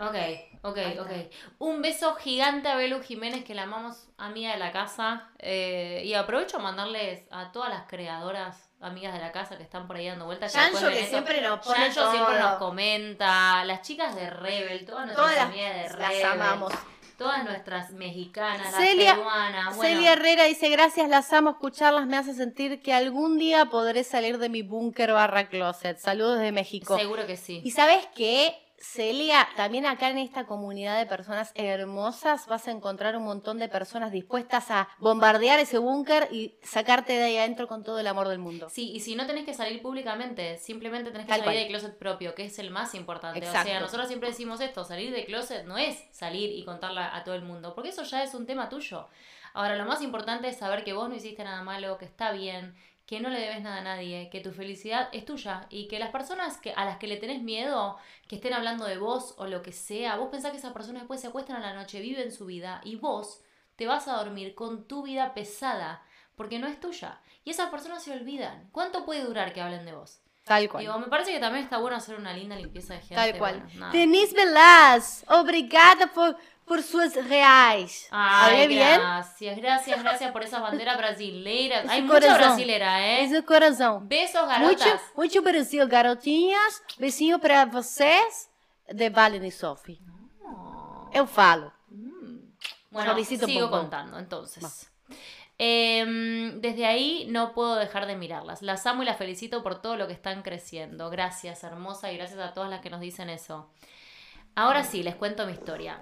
Ok, ok, ok. Un beso gigante a Belu Jiménez, que la amamos amiga de la casa. Eh, y aprovecho a mandarles a todas las creadoras, amigas de la casa que están por ahí dando vueltas. Yancho, que siempre nos pone Yancho siempre nos comenta. Las chicas de Rebel, todas nuestras Todas amigas de Rebel. las amamos. Todas nuestras mexicanas, Celia- las peruanas. Bueno, Celia Herrera dice, gracias, las amo, escucharlas me hace sentir que algún día podré salir de mi búnker barra closet. Saludos de México. seguro que sí. Y sabes qué, Celia, también acá en esta comunidad de personas hermosas vas a encontrar un montón de personas dispuestas a bombardear ese búnker y sacarte de ahí adentro con todo el amor del mundo. Sí, y si no tenés que salir públicamente, simplemente tenés que Tal salir cual. de closet propio, que es el más importante. O Exacto. sea, nosotros siempre decimos esto, salir de closet no es salir y contarla a todo el mundo, porque eso ya es un tema tuyo. Ahora, lo más importante es saber que vos no hiciste nada malo, que está bien, que no le debes nada a nadie, que tu felicidad es tuya y que las personas que, a las que le tenés miedo, que estén hablando de vos o lo que sea, vos pensás que esas personas después se acuestan a la noche, viven su vida y vos te vas a dormir con tu vida pesada porque no es tuya. Y esas personas se olvidan. ¿Cuánto puede durar que hablen de vos? Tal cual. Digo, me parece que también está bueno hacer una linda limpieza de gente. Tal cual. bueno. Denise Velaz, obrigada por, por sus reais. Ay, ¿Hablé bien? gracias, gracias, gracias por esas banderas brasileiras. Ese Hay mucha corazón. brasilera, ¿eh? Esse coração. Besos, garotas. muito Brasil, garotinhas. Beijinho pra vocês, de Valen e Sophie. Eu falo. Bueno, Choricito sigo pompón. contando, entonces. Em, desde ahí no puedo dejar de mirarlas. Las amo y las felicito por todo lo que están creciendo. Gracias, hermosa, y gracias a todas las que nos dicen eso. Ahora sí, les cuento mi historia.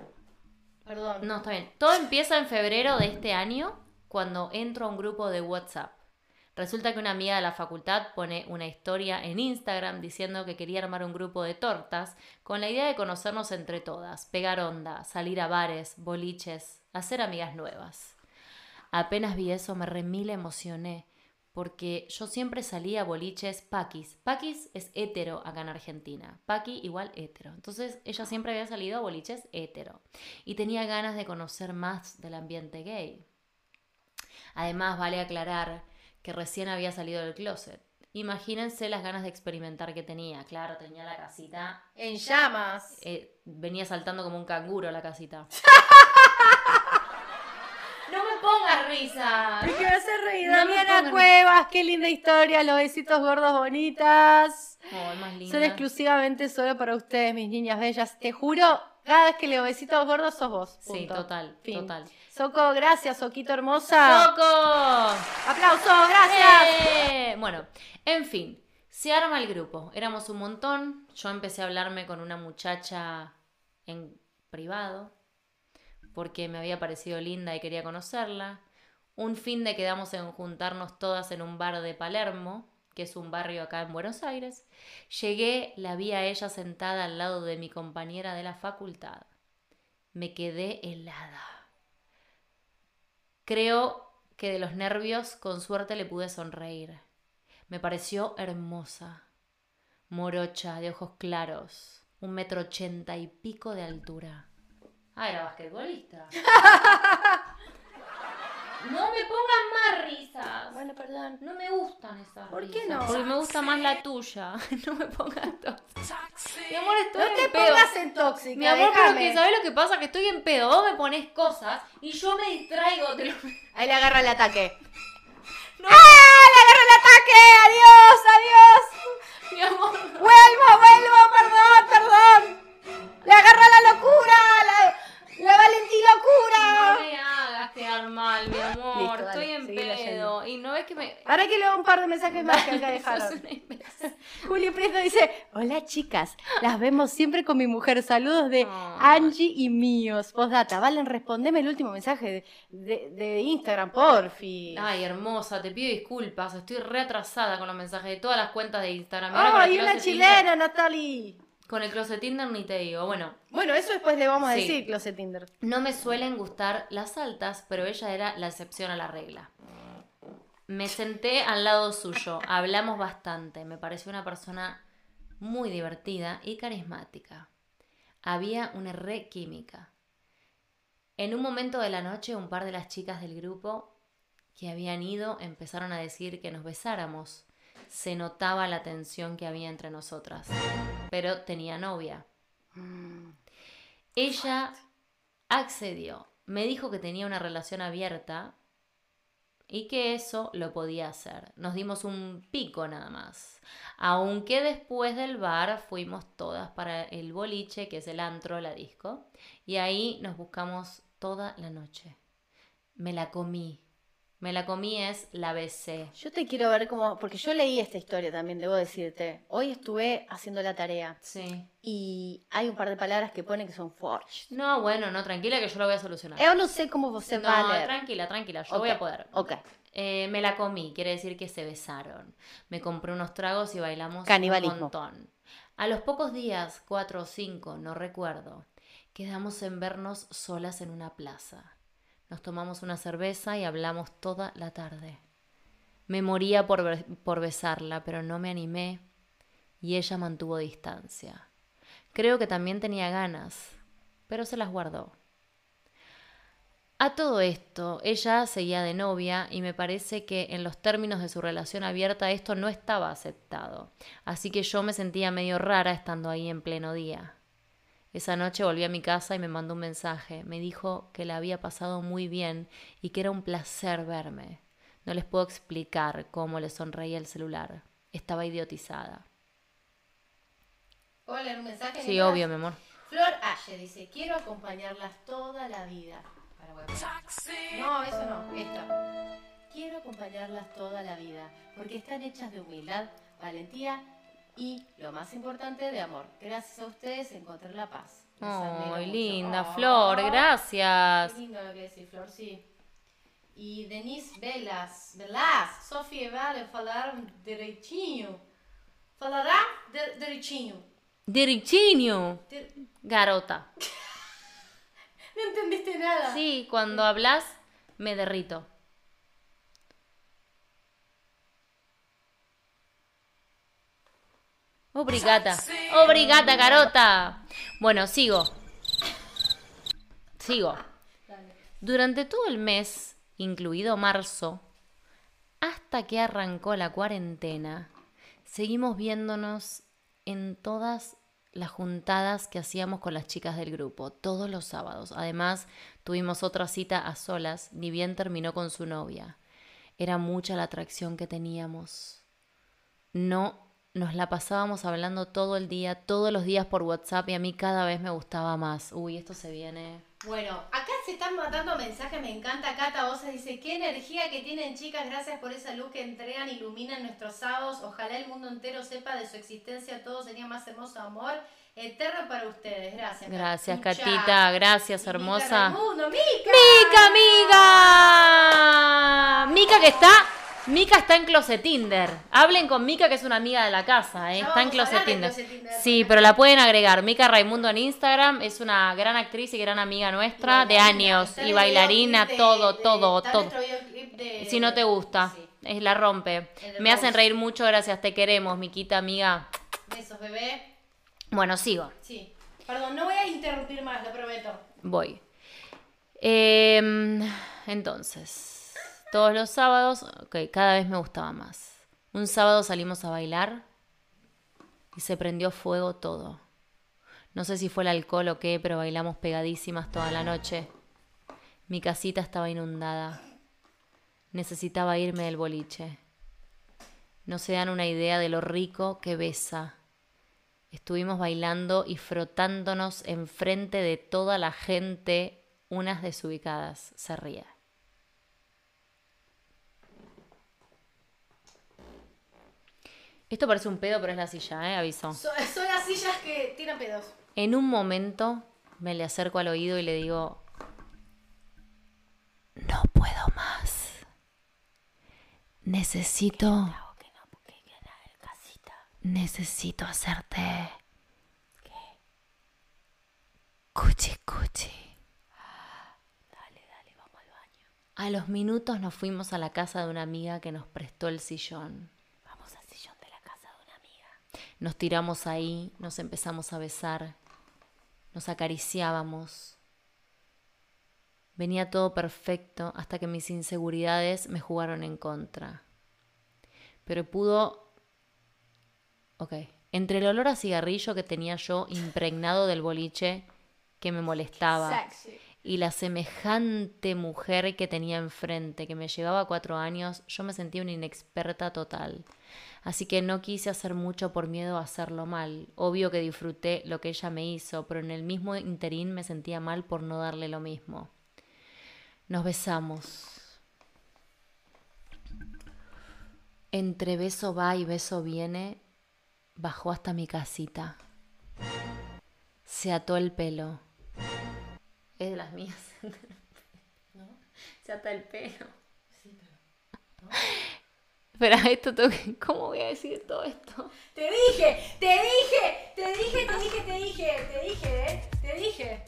Perdón. No, está bien. Todo empieza en febrero de este año, cuando entro a un grupo de WhatsApp. Resulta que una amiga de la facultad pone una historia en Instagram diciendo que quería armar un grupo de tortas con la idea de conocernos entre todas, pegar onda, salir a bares, boliches, hacer amigas nuevas. Apenas vi eso me remil emocioné, porque yo siempre salía a boliches paquis. Paquis es hetero acá en Argentina. Paqui igual hetero. Entonces ella siempre había salido a boliches hetero. Y tenía ganas de conocer más del ambiente gay. Además, vale aclarar que recién había salido del closet. Imagínense las ganas de experimentar que tenía. Claro, tenía la casita. En llamas. eh, venía saltando como un canguro la casita. pongas risa. Me hace reír. No Damiana Cuevas, qué linda historia. Los besitos gordos bonitas. Oh, más linda. Son exclusivamente solo para ustedes, mis niñas bellas. Te juro, cada vez que leo besitos gordos sos vos. Sí, total, Fin. total. Soco, gracias, Soquito hermosa. ¡Coco! Aplauso, gracias. ¡Eh! Bueno, en fin, se arma el grupo. Éramos un montón. Yo empecé a hablarme con una muchacha en privado porque me había parecido linda y quería conocerla. Un fin de quedamos en juntarnos todas en un bar de Palermo, que es un barrio acá en Buenos Aires. Llegué, la vi a ella sentada al lado de mi compañera de la facultad. Me quedé helada. Creo que de los nervios con suerte le pude sonreír. Me pareció hermosa, morocha, de ojos claros, un metro ochenta y pico de altura. Ah, era basquetbolista. no me pongan más risas. Bueno, perdón. No me gustan esas ¿Por qué risas, no? Porque me gusta más la tuya. no me pongas tóxica. Mi amor, estoy No en te pedo. pongas en tóxica, Mi amor, pero que ¿sabes lo que pasa? Que estoy en pedo. Vos me pones cosas y yo me distraigo. Te lo... Ahí le agarra el ataque. No. ¡Ah! ¡Le agarra el ataque! ¡Adiós! ¡Adiós! Mi amor. ¡Vuelvo, vuelvo! ¡Perdón, perdón! ¡Le agarra la locura! ¡La, Valentí No locura! me hagas quedar mal, mi amor. Listo, dale, estoy en pedo. leyendo. Y no ves que me. Ahora que leo un par de mensajes más que acá dejaron. una imbécil. Juli Prieto dice, hola chicas, las vemos siempre con mi mujer, saludos de. Angie y míos. Postdata, Valen, respondeme el último mensaje de, de- de Instagram, porfi. Ay, hermosa, te pido disculpas. Estoy re atrasada con los mensajes de todas las cuentas de Instagram. Y ahora el ¡Ay, una chilena, Natalie! Con el closet Tinder ni te digo. Bueno, Bueno, eso después le vamos a Sí. decir, Closet Tinder. No me suelen gustar las altas, pero ella era la excepción a la regla. Me senté al lado suyo, hablamos bastante, me pareció una persona muy divertida y carismática. Había una re química. En un momento de la noche, un par de las chicas del grupo que habían ido empezaron a decir que nos besáramos. Se notaba la tensión que había entre nosotras, pero tenía novia. Ella accedió, me dijo que tenía una relación abierta y que eso lo podía hacer. Nos dimos un pico nada más. Aunque después del bar fuimos todas para el boliche, que es el antro, la disco, y ahí nos buscamos toda la noche. Me la comí. Me la comí es la besé. Yo te quiero ver cómo, porque yo leí esta historia también, debo decirte. Hoy estuve haciendo la tarea Sí. y hay un par de palabras que ponen que son fortes. No, bueno, no, tranquila que yo lo voy a solucionar. Yo no sé cómo você No, va a leer. tranquila, tranquila, yo voy a poder. Ok. Eh, me la comí, quiere decir que se besaron. Me compré unos tragos y bailamos Canibalismo. un montón. A los pocos días, cuatro o cinco, no recuerdo, quedamos en vernos solas en una plaza. Nos tomamos una cerveza y hablamos toda la tarde. Me moría por, por besarla, pero no me animé y ella mantuvo distancia. Creo que también tenía ganas, pero se las guardó. A todo esto, ella seguía de novia y me parece que en los términos de su relación abierta esto no estaba aceptado. Así que yo me sentía medio rara estando ahí en pleno día. Esa noche volví a mi casa y me mandó un mensaje. Me dijo que la había pasado muy bien y que era un placer verme. No les puedo explicar cómo le sonreía el celular. Estaba idiotizada. ¿Puedo leer un mensaje? Sí, Nicolás? obvio, mi amor. Flor Aye dice, quiero acompañarlas toda la vida. Para. No, eso no, esta. Quiero acompañarlas toda la vida, porque están hechas de humildad, valentía y, lo más importante, de amor. Gracias a ustedes encontré la paz. Mucho. linda, Oh, Flor, gracias. Qué lindo lo que decís, Flor, sí. E Denise Velas, Velas, Sofia Vale falaram direitinho. Falará de, direitinho. Diricinho, Dir- garota. No entendiste nada. Sí, cuando hablas me derrito. Obrigada. Obrigada, garota. Bueno, sigo. Sigo. Durante todo el mes, incluido marzo, hasta que arrancó la cuarentena, seguimos viéndonos en todas las juntadas que hacíamos con las chicas del grupo, todos los sábados. Además, tuvimos otra cita a solas, ni bien terminó con su novia. Era mucha la atracción que teníamos. No nos la pasábamos hablando todo el día, todos los días por WhatsApp y a mí cada vez me gustaba más. Uy, esto se viene. Bueno, acá se están matando mensajes, me encanta. Cata Bosa dice, qué energía que tienen chicas, gracias por esa luz que entregan, iluminan nuestros sábados. Ojalá el mundo entero sepa de su existencia, todo sería más hermoso amor. Eterno para ustedes, gracias. Gracias. Catita, gracias, Y Mica hermosa. Raimundo, Mica. Mica, amiga. Mica que está Mika está en Closet Tinder. Hablen con Mika, que es una amiga de la casa, ¿eh? Está en Closet Tinder. Closet Tinder, Sí, pero la pueden agregar. Mika Raimundo en Instagram es una gran actriz y gran amiga nuestra de años. Y bailarina, de- todo, de- todo, todo. Si no te gusta, Sí. es la rompe. Me hacen reír mucho, gracias. Te queremos, Miquita, amiga. Besos, bebé. Bueno, sigo. Sí. Perdón, no voy a interrumpir más, lo prometo. Voy. Em, entonces, todos los sábados, ok, cada vez me gustaba más. Un sábado salimos a bailar y se prendió fuego todo. No sé si fue el alcohol o qué, pero bailamos pegadísimas toda la noche. Mi casita estaba inundada. Necesitaba irme del boliche. No se dan una idea de lo rico que besa. Estuvimos bailando y frotándonos enfrente de toda la gente, unas desubicadas. Se ría. Esto parece un pedo, pero es la silla, ¿eh? Aviso. So- son las sillas que tiran pedos. En un momento me le acerco al oído y le digo, no puedo más. Necesito... Necesito hacerte... Cuchi, cuchi. Dale, dale, vamos al baño. A los minutos nos fuimos a la casa de una amiga que nos prestó el sillón. Vamos al sillón de la casa de una amiga. Nos tiramos ahí, nos empezamos a besar, nos acariciábamos. Venía todo perfecto hasta que mis inseguridades me jugaron en contra. Pero pudo... Ok. Entre el olor a cigarrillo que tenía yo impregnado del boliche que me molestaba Sexy. y la semejante mujer que tenía enfrente, que me llevaba cuatro años, yo me sentía una inexperta total. Así que no quise hacer mucho por miedo a hacerlo mal. Obvio que disfruté lo que ella me hizo, pero en el mismo interín me sentía mal por no darle lo mismo. Nos besamos. Entre beso va y beso viene, bajó hasta mi casita. Se ató el pelo. Es de las mías. ¿No? Se ata el pelo. Espera, esto tengo que- ¿Cómo voy a decir todo esto? Te dije, te dije, te dije, te dije, te dije, te dije, ¿eh? Te dije.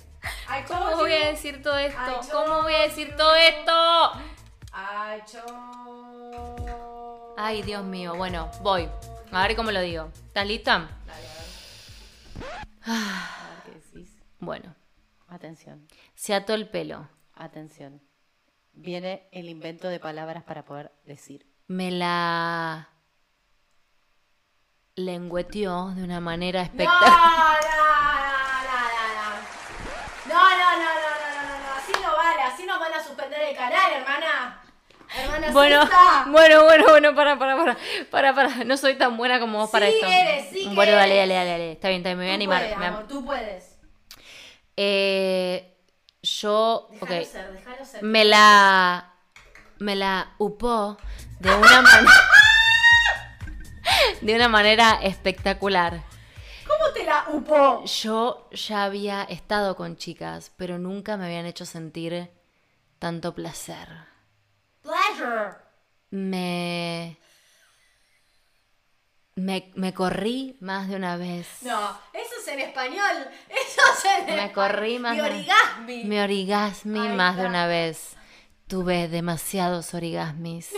¿Cómo voy a decir todo esto? ¿Cómo voy a decir todo esto? Ay, Dios mío. Bueno, voy. A ver cómo lo digo. ¿Estás lista? A ver qué decís. Bueno, Atención, se ató el pelo. atención. Viene el invento de palabras para poder decir. Me la lengüeteó de una manera espectacular. no, no, no, no, no. No, no, no. Así no vale, así nos van a suspender el canal, hermana. Hermana Bueno, bueno, bueno, bueno, para, para, para, para, para, no soy tan buena como vos para Sí esto. eres, sí bueno, dale, dale, dale, dale, está bien, está bien, me voy a animar. puedes, me- amor, tú puedes. Eh, yo, ok, Déjalo ser, déjalo ser. me la, me la upó de una manera, de una manera espectacular. ¿Cómo te la upó? Yo ya había estado con chicas, pero nunca me habían hecho sentir tanto placer. Pleasure. Me, me, me corrí más de una vez. No, eso es en español. Eso es en Me español. corrí más de- origasmi. Me origasmi más de una vez. Tuve demasiados origasmis.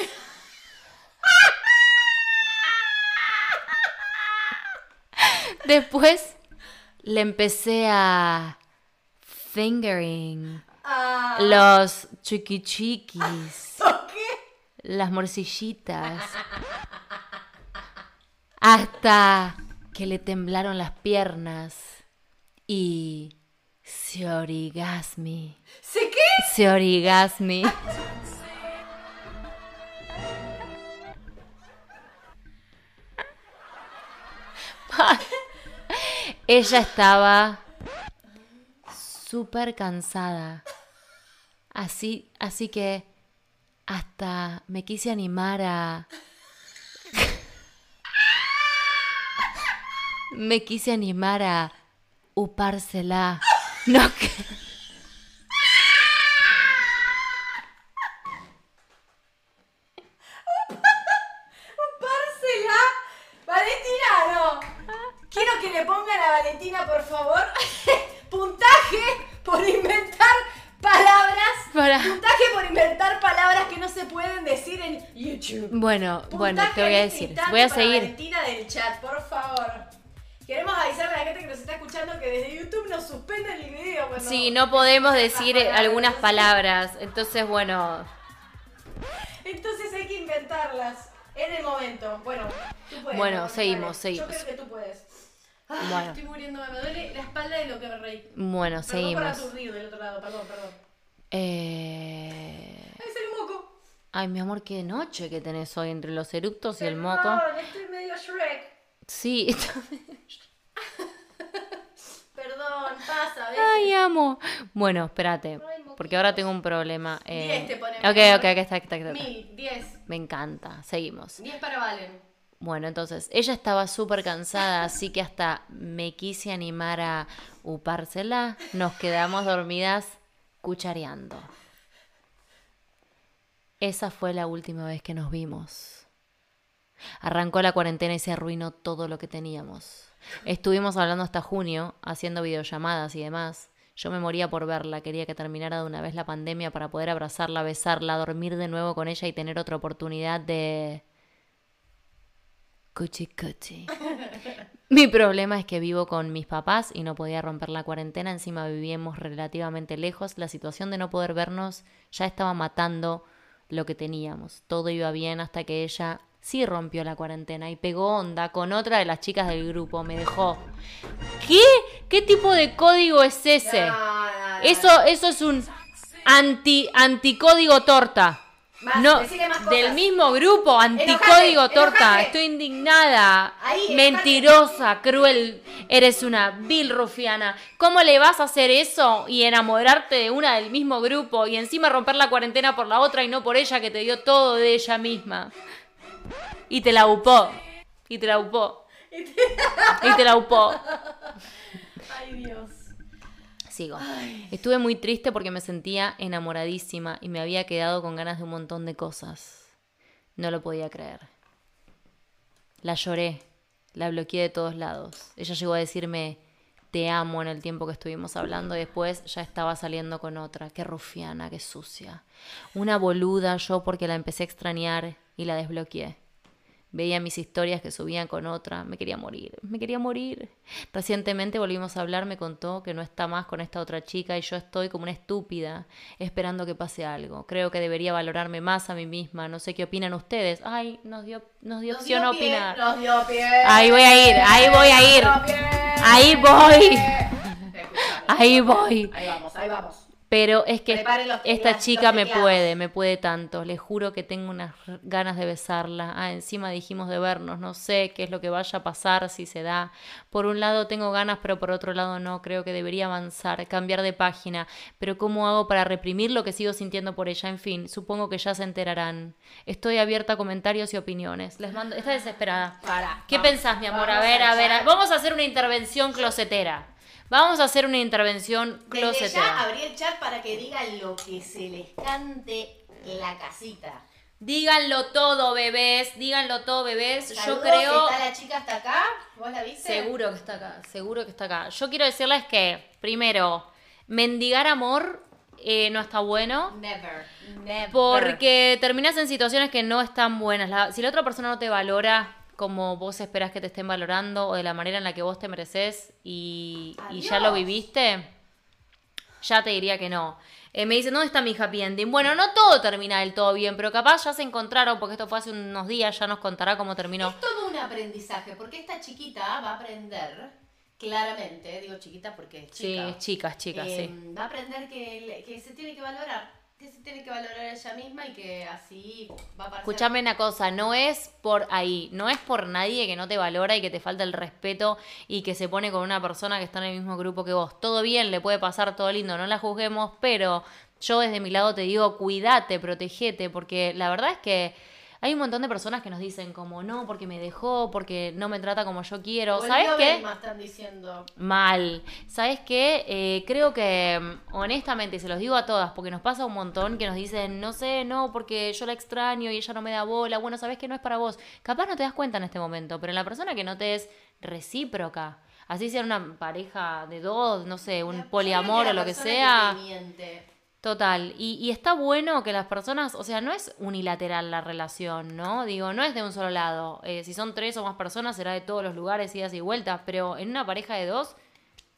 Después le empecé a fingering Ah, los chiqui chiquis, ¿Qué? las morcillitas. Hasta que le temblaron las piernas y se origasmi. ¿Sí qué? Se origasmi. Ella estaba súper cansada. Así, así que hasta me quise animar a... me quise animar a upársela. No. Que... Pársela. Valentina, no. Quiero que le pongan a Valentina, por favor, puntaje por inventar palabras. Puntaje por inventar palabras que no se pueden decir en YouTube. Bueno, bueno, te voy a este decir. Voy a seguir. Que desde YouTube nos suspenden el video. cuando Sí, no podemos decir esas algunas palabras. Entonces, bueno, Entonces hay que inventarlas en el momento. Bueno, tú puedes. Bueno, González. seguimos, Yo seguimos. creo que tú puedes. Ay, Bueno. Estoy muriéndome, me duele la espalda de lo que me reí. bueno, Perdón seguimos. aturdir del otro lado, perdón, perdón. Eh... ¡Ay, salió un moco! Ay, mi amor, qué noche que tenés hoy entre los eructos y el moco. Perdón, estoy medio Shrek. Sí. Perdón, pasa, ¿ves? Ay, amo. Bueno, espérate, porque ahora tengo un problema. Eh... Diez te ponemos, Ok, ok, aquí está, aquí está, aquí está. Mil, diez. Me encanta. Seguimos. Diez para Valen. Bueno, entonces, ella estaba súper cansada, así que hasta me quise animar a upársela. Nos quedamos dormidas cuchareando. Esa fue la última vez que nos vimos. Arrancó la cuarentena y se arruinó todo lo que teníamos. Estuvimos hablando hasta junio, haciendo videollamadas y demás. Yo me moría por verla, quería que terminara de una vez la pandemia para poder abrazarla, besarla, dormir de nuevo con ella y tener otra oportunidad de... Cuchi cuchi. Mi problema es que vivo con mis papás y no podía romper la cuarentena, encima vivíamos relativamente lejos, la situación de no poder vernos ya estaba matando lo que teníamos. Todo iba bien hasta que ella sí rompió la cuarentena y pegó onda con otra de las chicas del grupo, me dejó. ¿Qué? ¿Qué tipo de código es ese? No, no, no. Eso, eso es un anti anticódigo torta. Más, no, del mismo grupo, anticódigo Enojate, torta. enojate. Estoy indignada. Ahí, enojate. Mentirosa, cruel. Eres una vil rufiana. ¿Cómo le vas a hacer eso y enamorarte de una del mismo grupo y encima romper la cuarentena por la otra y no por ella que te dio todo de ella misma? Y te la upó. Y te la upó. Y te la upó. Ay, Dios. Sigo. Estuve muy triste porque me sentía enamoradísima y me había quedado con ganas de un montón de cosas. No lo podía creer. La lloré, la bloqueé de todos lados. Ella llegó a decirme te amo en el tiempo que estuvimos hablando y después ya estaba saliendo con otra. Qué rufiana, qué sucia. Una boluda yo porque la empecé a extrañar y la desbloqueé. Veía mis historias que subían con otra, me quería morir, me quería morir. Recientemente volvimos a hablar, me contó que no está más con esta otra chica y yo estoy como una estúpida, esperando que pase algo. Creo que debería valorarme más a mí misma, no sé qué opinan ustedes. Ay, nos dio, nos dio Nos opción dio a pie, opinar. Nos dio pie. Ahí voy a ir, ahí voy a ir. Pie. Ahí voy. Ahí voy. Ahí vamos, ahí vamos. Pero es que los- esta las- chica me puede, me puede tanto. Le juro que tengo unas ganas de besarla. Ah, encima dijimos de vernos. No sé qué es lo que vaya a pasar si se da. Por un lado tengo ganas, pero por otro lado no. Creo que debería avanzar, cambiar de página. Pero ¿cómo hago para reprimir lo que sigo sintiendo por ella? En fin, supongo que ya se enterarán. Estoy abierta a comentarios y opiniones. Les mando. Está desesperada. Para. ¿Qué vamos, pensás, mi amor? A vamos ver, a ver. Vamos a hacer una intervención closetera. Vamos a hacer una intervención Desde ya abrí el chat para que digan lo que se les cante la casita. Díganlo todo, bebés. Díganlo todo, bebés. Yo creo. ¿Está la chica hasta acá? ¿Vos la viste? Seguro que está acá. Seguro que está acá. Yo quiero decirles que, primero, mendigar amor eh, no está bueno. Never. Never. Porque terminas en situaciones que no están buenas. La- si la otra persona no te valora como vos esperás que te estén valorando o de la manera en la que vos te mereces y, y ya lo viviste, ya te diría que no. Eh, me dicen, ¿dónde está mi happy ending? Bueno, no todo termina del todo bien, pero capaz ya se encontraron, porque esto fue hace unos días, ya nos contará cómo terminó. Es todo un aprendizaje, porque esta chiquita va a aprender claramente, digo chiquita porque es Sí, chica. chicas, chicas, eh, sí. Va a aprender que, que se tiene que valorar, que se tiene que valorar ella misma y que así va a pasar. Escuchame una cosa, no es por ahí, no es por nadie que no te valora y que te falta el respeto y que se pone con una persona que está en el mismo grupo que vos. Todo bien, le puede pasar todo lindo, no la juzguemos, pero yo desde mi lado te digo, cuídate, protegete, porque la verdad es que hay un montón de personas que nos dicen como, no, porque me dejó, porque no me trata como yo quiero. ¿Sabes qué? Están diciendo. Mal. ¿Sabes qué? Eh, creo que, mm, honestamente, y se los digo a todas, porque nos pasa un montón que nos dicen, no sé, no, porque yo la extraño y ella no me da bola. Bueno, sabes que no es para vos. Capaz no te das cuenta en este momento, pero la persona que no te es recíproca. Así sea una pareja de dos, no sé, un poliamor o lo que sea. te miente. Total, y, y está bueno que las personas, o sea, no es unilateral la relación, ¿no? Digo, no es de un solo lado. Eh, si son tres o más personas, será de todos los lugares, idas y vueltas, pero en una pareja de dos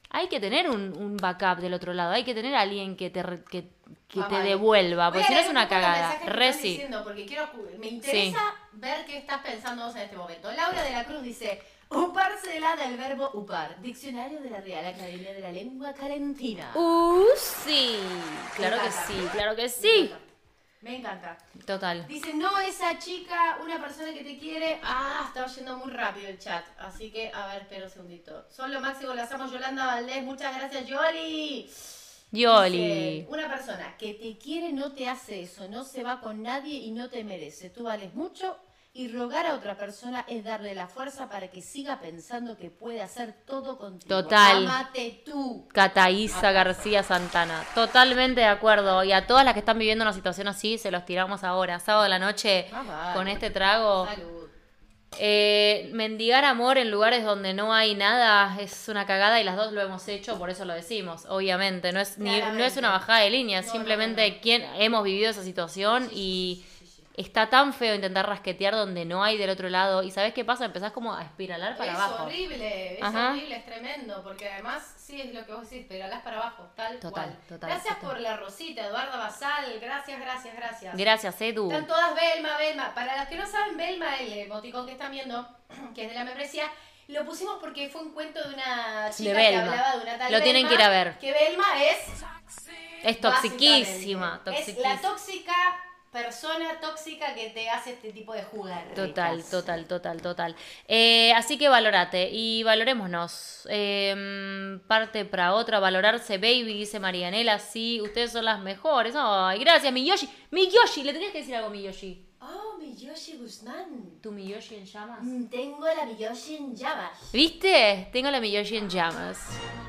hay que tener un, un backup del otro lado, hay que tener a alguien que te, que, que Ah, te vale. devuelva, porque si no es un una cagada. mensajes que Re estás sí. diciendo, porque quiero, me interesa ver qué estás pensando vos en este momento. Laura de la Cruz dice, uparcela del verbo upar, diccionario de la Real Academia de la Lengua Calentina. Uh, sí, claro que sí, claro que sí. Me encanta. Total. Dice, no, esa chica, una persona que te quiere. Ah, estaba yendo muy rápido el chat. Así que, a ver, espera un segundito. Son lo máximo, las amo Yolanda Valdés. Muchas gracias, Yoli. Yoli. Dice, una persona que te quiere no te hace eso, no se va con nadie y no te merece. Tú vales mucho y rogar a otra persona es darle la fuerza para que siga pensando que puede hacer todo contigo. Total. Amate tú. Cataísa García Santana. Totalmente de acuerdo. Y a todas las que están viviendo una situación así, se los tiramos ahora. Sábado de la noche, Ah, vale. con este trago. Salud. Eh, mendigar amor en lugares donde no hay nada es una cagada y las dos lo hemos hecho, por eso lo decimos, obviamente. No es, ni, no es una bajada de línea, No, no, simplemente no, no. quien hemos vivido esa situación y está tan feo intentar rasquetear donde no hay del otro lado. ¿Y sabes qué pasa? Empezás como a espiralar para es abajo. horrible, es Ajá. horrible, es tremendo, porque además sí es lo que vos decís, espiralás para abajo, tal Total, cual. total, gracias total. por la rosita, Eduarda Basal, gracias, gracias, gracias. Gracias, Edu. Están todas Belma, Belma. Para los que no saben, Belma, el emoticón que están viendo, que es de la membresía, lo pusimos porque fue un cuento de una chica De que hablaba de una tal Lo tienen Belma, que ir a ver. Que Belma es Es toxiquísima, básicamente, Es toxiquísima. la tóxica persona tóxica que te hace este tipo de jugar. Total, total, total, total. Eh, así que valorate y valorémonos. Eh, parte para otra, valorarse, baby, dice Marianela. Sí, ustedes son las mejores. Ay, gracias, mi Yoshi. Mi Yoshi, le tenías que decir algo a mi Yoshi. Oh, mi Yoshi Guzmán. ¿Tu mi Yoshi en llamas? Mm, Tengo la mi Yoshi en llamas. ¿Viste? Tengo la mi Yoshi en llamas.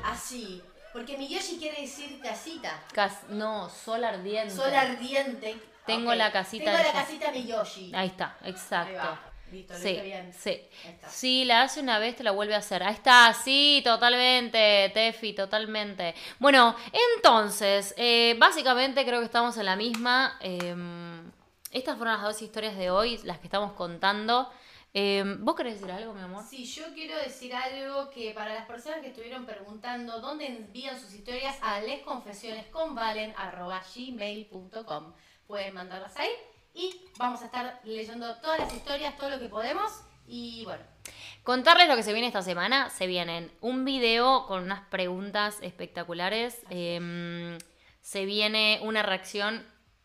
Así. Porque mi Yoshi quiere decir casita. Cas- no, sol ardiente. Sol ardiente. Tengo la casita Tengo de la casita mi Yoshi. Ahí está, Ahí exacto. va. Listo, Sí, bien. sí. Ahí. Si la hace una vez, te la vuelve a hacer. Ahí está, sí, totalmente, Tefi, totalmente. Bueno, entonces, eh, básicamente creo que estamos en la misma. eh, estas fueron las dos historias de hoy, las que estamos contando. Eh, ¿Vos querés decir algo, mi amor? Sí, yo quiero decir algo que para las personas que estuvieron preguntando dónde envían sus historias a lesconfesionesconvalen.gmail.com Pueden mandarlas ahí y vamos a estar leyendo todas las historias, todo lo que podemos y bueno, Contarles lo que se viene esta semana. Se vienen un video con unas preguntas espectaculares. eh, se viene una reacción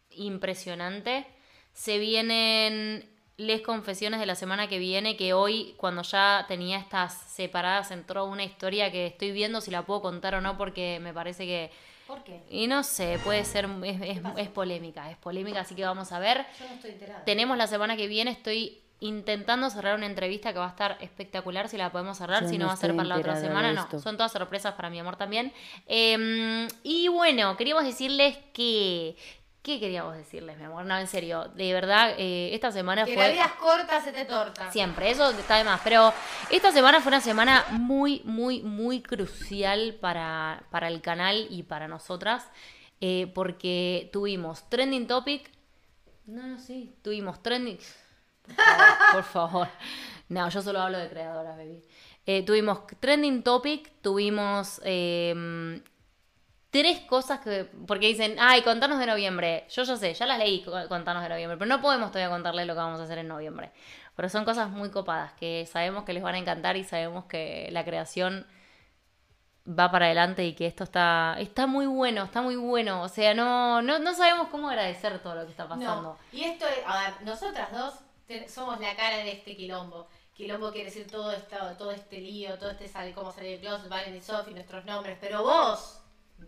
impresionante. Se vienen les confesiones de la semana que viene, que hoy, cuando ya tenía estas separadas, entró una historia que estoy viendo si la puedo contar o no, porque me parece que... ¿por qué? Y no sé, puede ser, es, es- pasó? es polémica, es polémica, así que vamos a ver. Yo no estoy enterada. Tenemos la semana que viene, estoy intentando cerrar una entrevista que va a estar espectacular, si la podemos cerrar, Yo si no, no va a ser para la otra semana, no, son todas sorpresas para mi amor también. Eh, y bueno, queríamos decirles que... ¿Qué queríamos decirles, mi amor? No, en serio, de verdad, eh, esta semana Que fue... la vida es corta, se te torta. Siempre, eso está de más. Pero esta semana fue una semana muy, muy, muy crucial para, para el canal y para nosotras. eh, porque tuvimos trending topic. No, no, sí. Tuvimos trending. Por favor, por favor. No, yo solo hablo de creadoras, baby. Eh, tuvimos trending topic, tuvimos eh, tres cosas que. Porque dicen, ay, contanos de noviembre. Yo ya sé, ya las leí, co- contanos de noviembre. Pero no podemos todavía contarles lo que vamos a hacer en noviembre. Pero son cosas muy copadas que sabemos que les van a encantar y sabemos que la creación va para adelante y que esto está está muy bueno, está muy bueno. O sea, no, no, no sabemos cómo agradecer todo lo que está pasando. No, y esto es, a ver, nosotras dos somos la cara de este quilombo. Quilombo quiere decir todo esto, todo este lío, todo este sale, cómo salir Dios, Valen y Sofi, nuestros nombres, pero vos,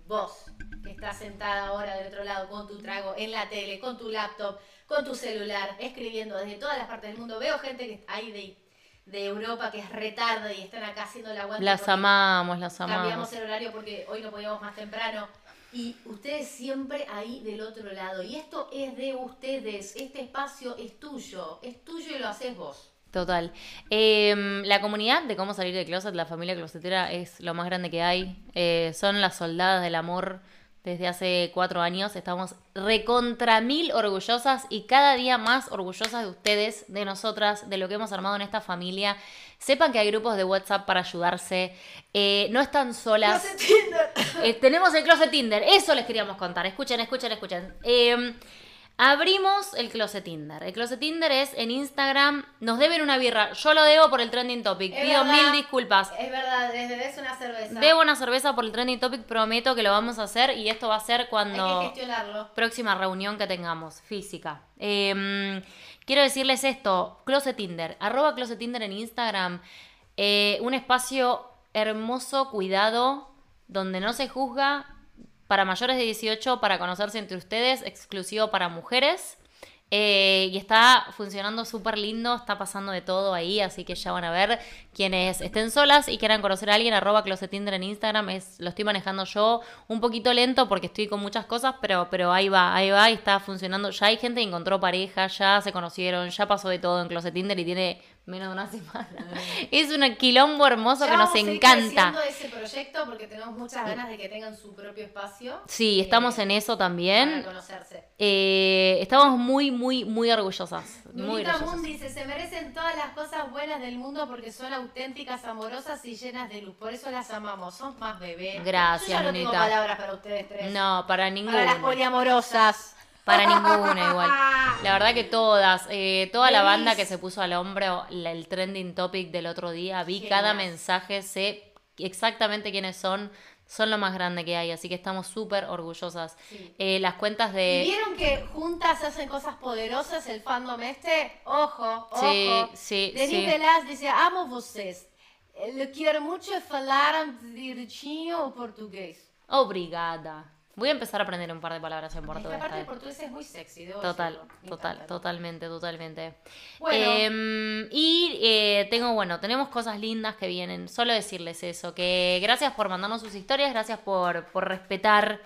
vos, que estás sentada ahora del otro lado con tu trago en la tele, con tu laptop, con tu celular, escribiendo desde todas las partes del mundo. Veo gente que hay de, de Europa que es retarda y están acá haciendo la aguante. Las amamos, las amamos. Cambiamos el horario porque hoy no podíamos más temprano. Y ustedes siempre ahí del otro lado. Y esto es de ustedes. Este espacio es tuyo. Es tuyo y lo haces vos. Total. Em, la comunidad de cómo salir de closet, la familia closetera, es lo más grande que hay. Eh, son las soldadas del amor desde hace cuatro años. Estamos recontra mil orgullosas y cada día más orgullosas de ustedes, de nosotras, de lo que hemos armado en esta familia. Sepan que hay grupos de WhatsApp para ayudarse. Eh, no están solas. Eh, tenemos el Closet Tinder. Eso les queríamos contar. Escuchen, escuchen, escuchen. Em, Abrimos el Closet Tinder. El Closet Tinder es en Instagram. Nos deben una birra. Yo lo debo por el trending topic. Es Pido verdad. mil disculpas. Es verdad, les debes una cerveza. Debo una cerveza por el trending topic. Prometo que lo vamos a hacer. Y esto va a ser Hay cuando. que gestionarlo. Próxima reunión que tengamos, física. Em, quiero decirles esto: Closet Tinder. Arroba Closet Tinder en Instagram. Eh, un espacio hermoso, cuidado, donde no se juzga para mayores de 18, para conocerse entre ustedes, exclusivo para mujeres. Eh, y está funcionando súper lindo, está pasando de todo ahí, así que ya van a ver quienes estén solas y quieran conocer a alguien, arroba Closet Tinder en Instagram, lo estoy manejando yo un poquito lento porque estoy con muchas cosas, pero, pero ahí va, ahí va y está funcionando. Ya hay gente que encontró pareja, ya se conocieron, ya pasó de todo en Closet Tinder y tiene menos de una semana. es un quilombo hermoso Ya que nos encanta. ese proyecto porque tenemos muchas ganas de que tengan su propio espacio. Sí, estamos eh, en eso Para también. conocerse. Eh, estamos muy, muy, muy orgullosas. Muy orgullosas. Moon dice, se merecen todas las cosas buenas del mundo porque son auténticas, amorosas y llenas de luz. Por eso las amamos. Son más bebés. Gracias, Yo ya no tengo palabras para ustedes tres. No, para Para ninguna. las poliamorosas. Para ninguna igual. La verdad que todas, eh, toda la Denise. banda que se puso al hombro la- el trending topic del otro día, vi cada mensaje, sé exactamente quiénes son, son lo más grande que hay, así que estamos súper orgullosas. Sí. Eh, las cuentas ¿Y de... vieron que juntas hacen cosas poderosas el fandom este? Ojo, ojo. Sí, sí, Denis sí. Velas dice, amo vocês. Eu quero muito falar direitinho o português. Obrigada. Voy a empezar a aprender un par de palabras en portugués. parte esta del vez. portugués es muy sexy, debo Total, decirlo. Total, encanta. totalmente, totalmente. Bueno. Em, y eh, tengo, bueno, tenemos cosas lindas que vienen. Solo decirles eso, que gracias por mandarnos sus historias, gracias por, por respetar,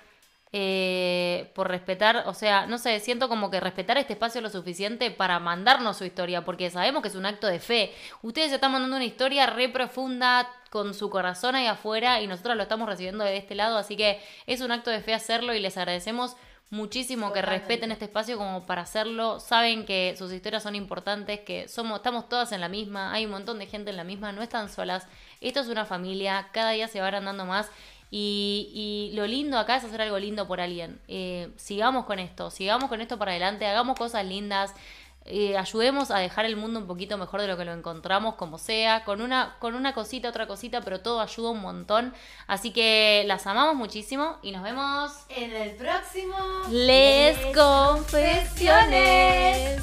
eh, por respetar, o sea, no sé, siento como que respetar este espacio lo suficiente para mandarnos su historia, porque sabemos que es un acto de fe. Ustedes están mandando una historia re profunda con su corazón ahí afuera y nosotros lo estamos recibiendo de este lado, así que es un acto de fe hacerlo y les agradecemos muchísimo que respeten este espacio como para hacerlo. Saben que sus historias son importantes, que somos, estamos todas en la misma, hay un montón de gente en la misma, no están solas. Esto es una familia, cada día se van andando más. Y, y lo lindo acá es hacer algo lindo por alguien. Eh, sigamos con esto, sigamos con esto para adelante, hagamos cosas lindas. Eh, ayudemos a dejar el mundo un poquito mejor de lo que lo encontramos, como sea, con una, con una cosita, otra cosita, pero todo ayuda un montón. Así que las amamos muchísimo y nos vemos En el próximo... Les Les Confesiones.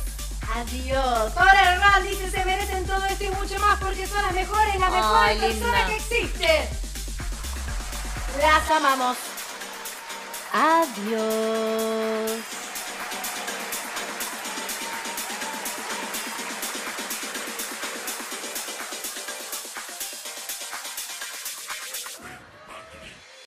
Adiós. Ahora Ral dice, se merecen todo esto y mucho más porque son las mejores, las mejores personas que existen. Las amamos. Adiós.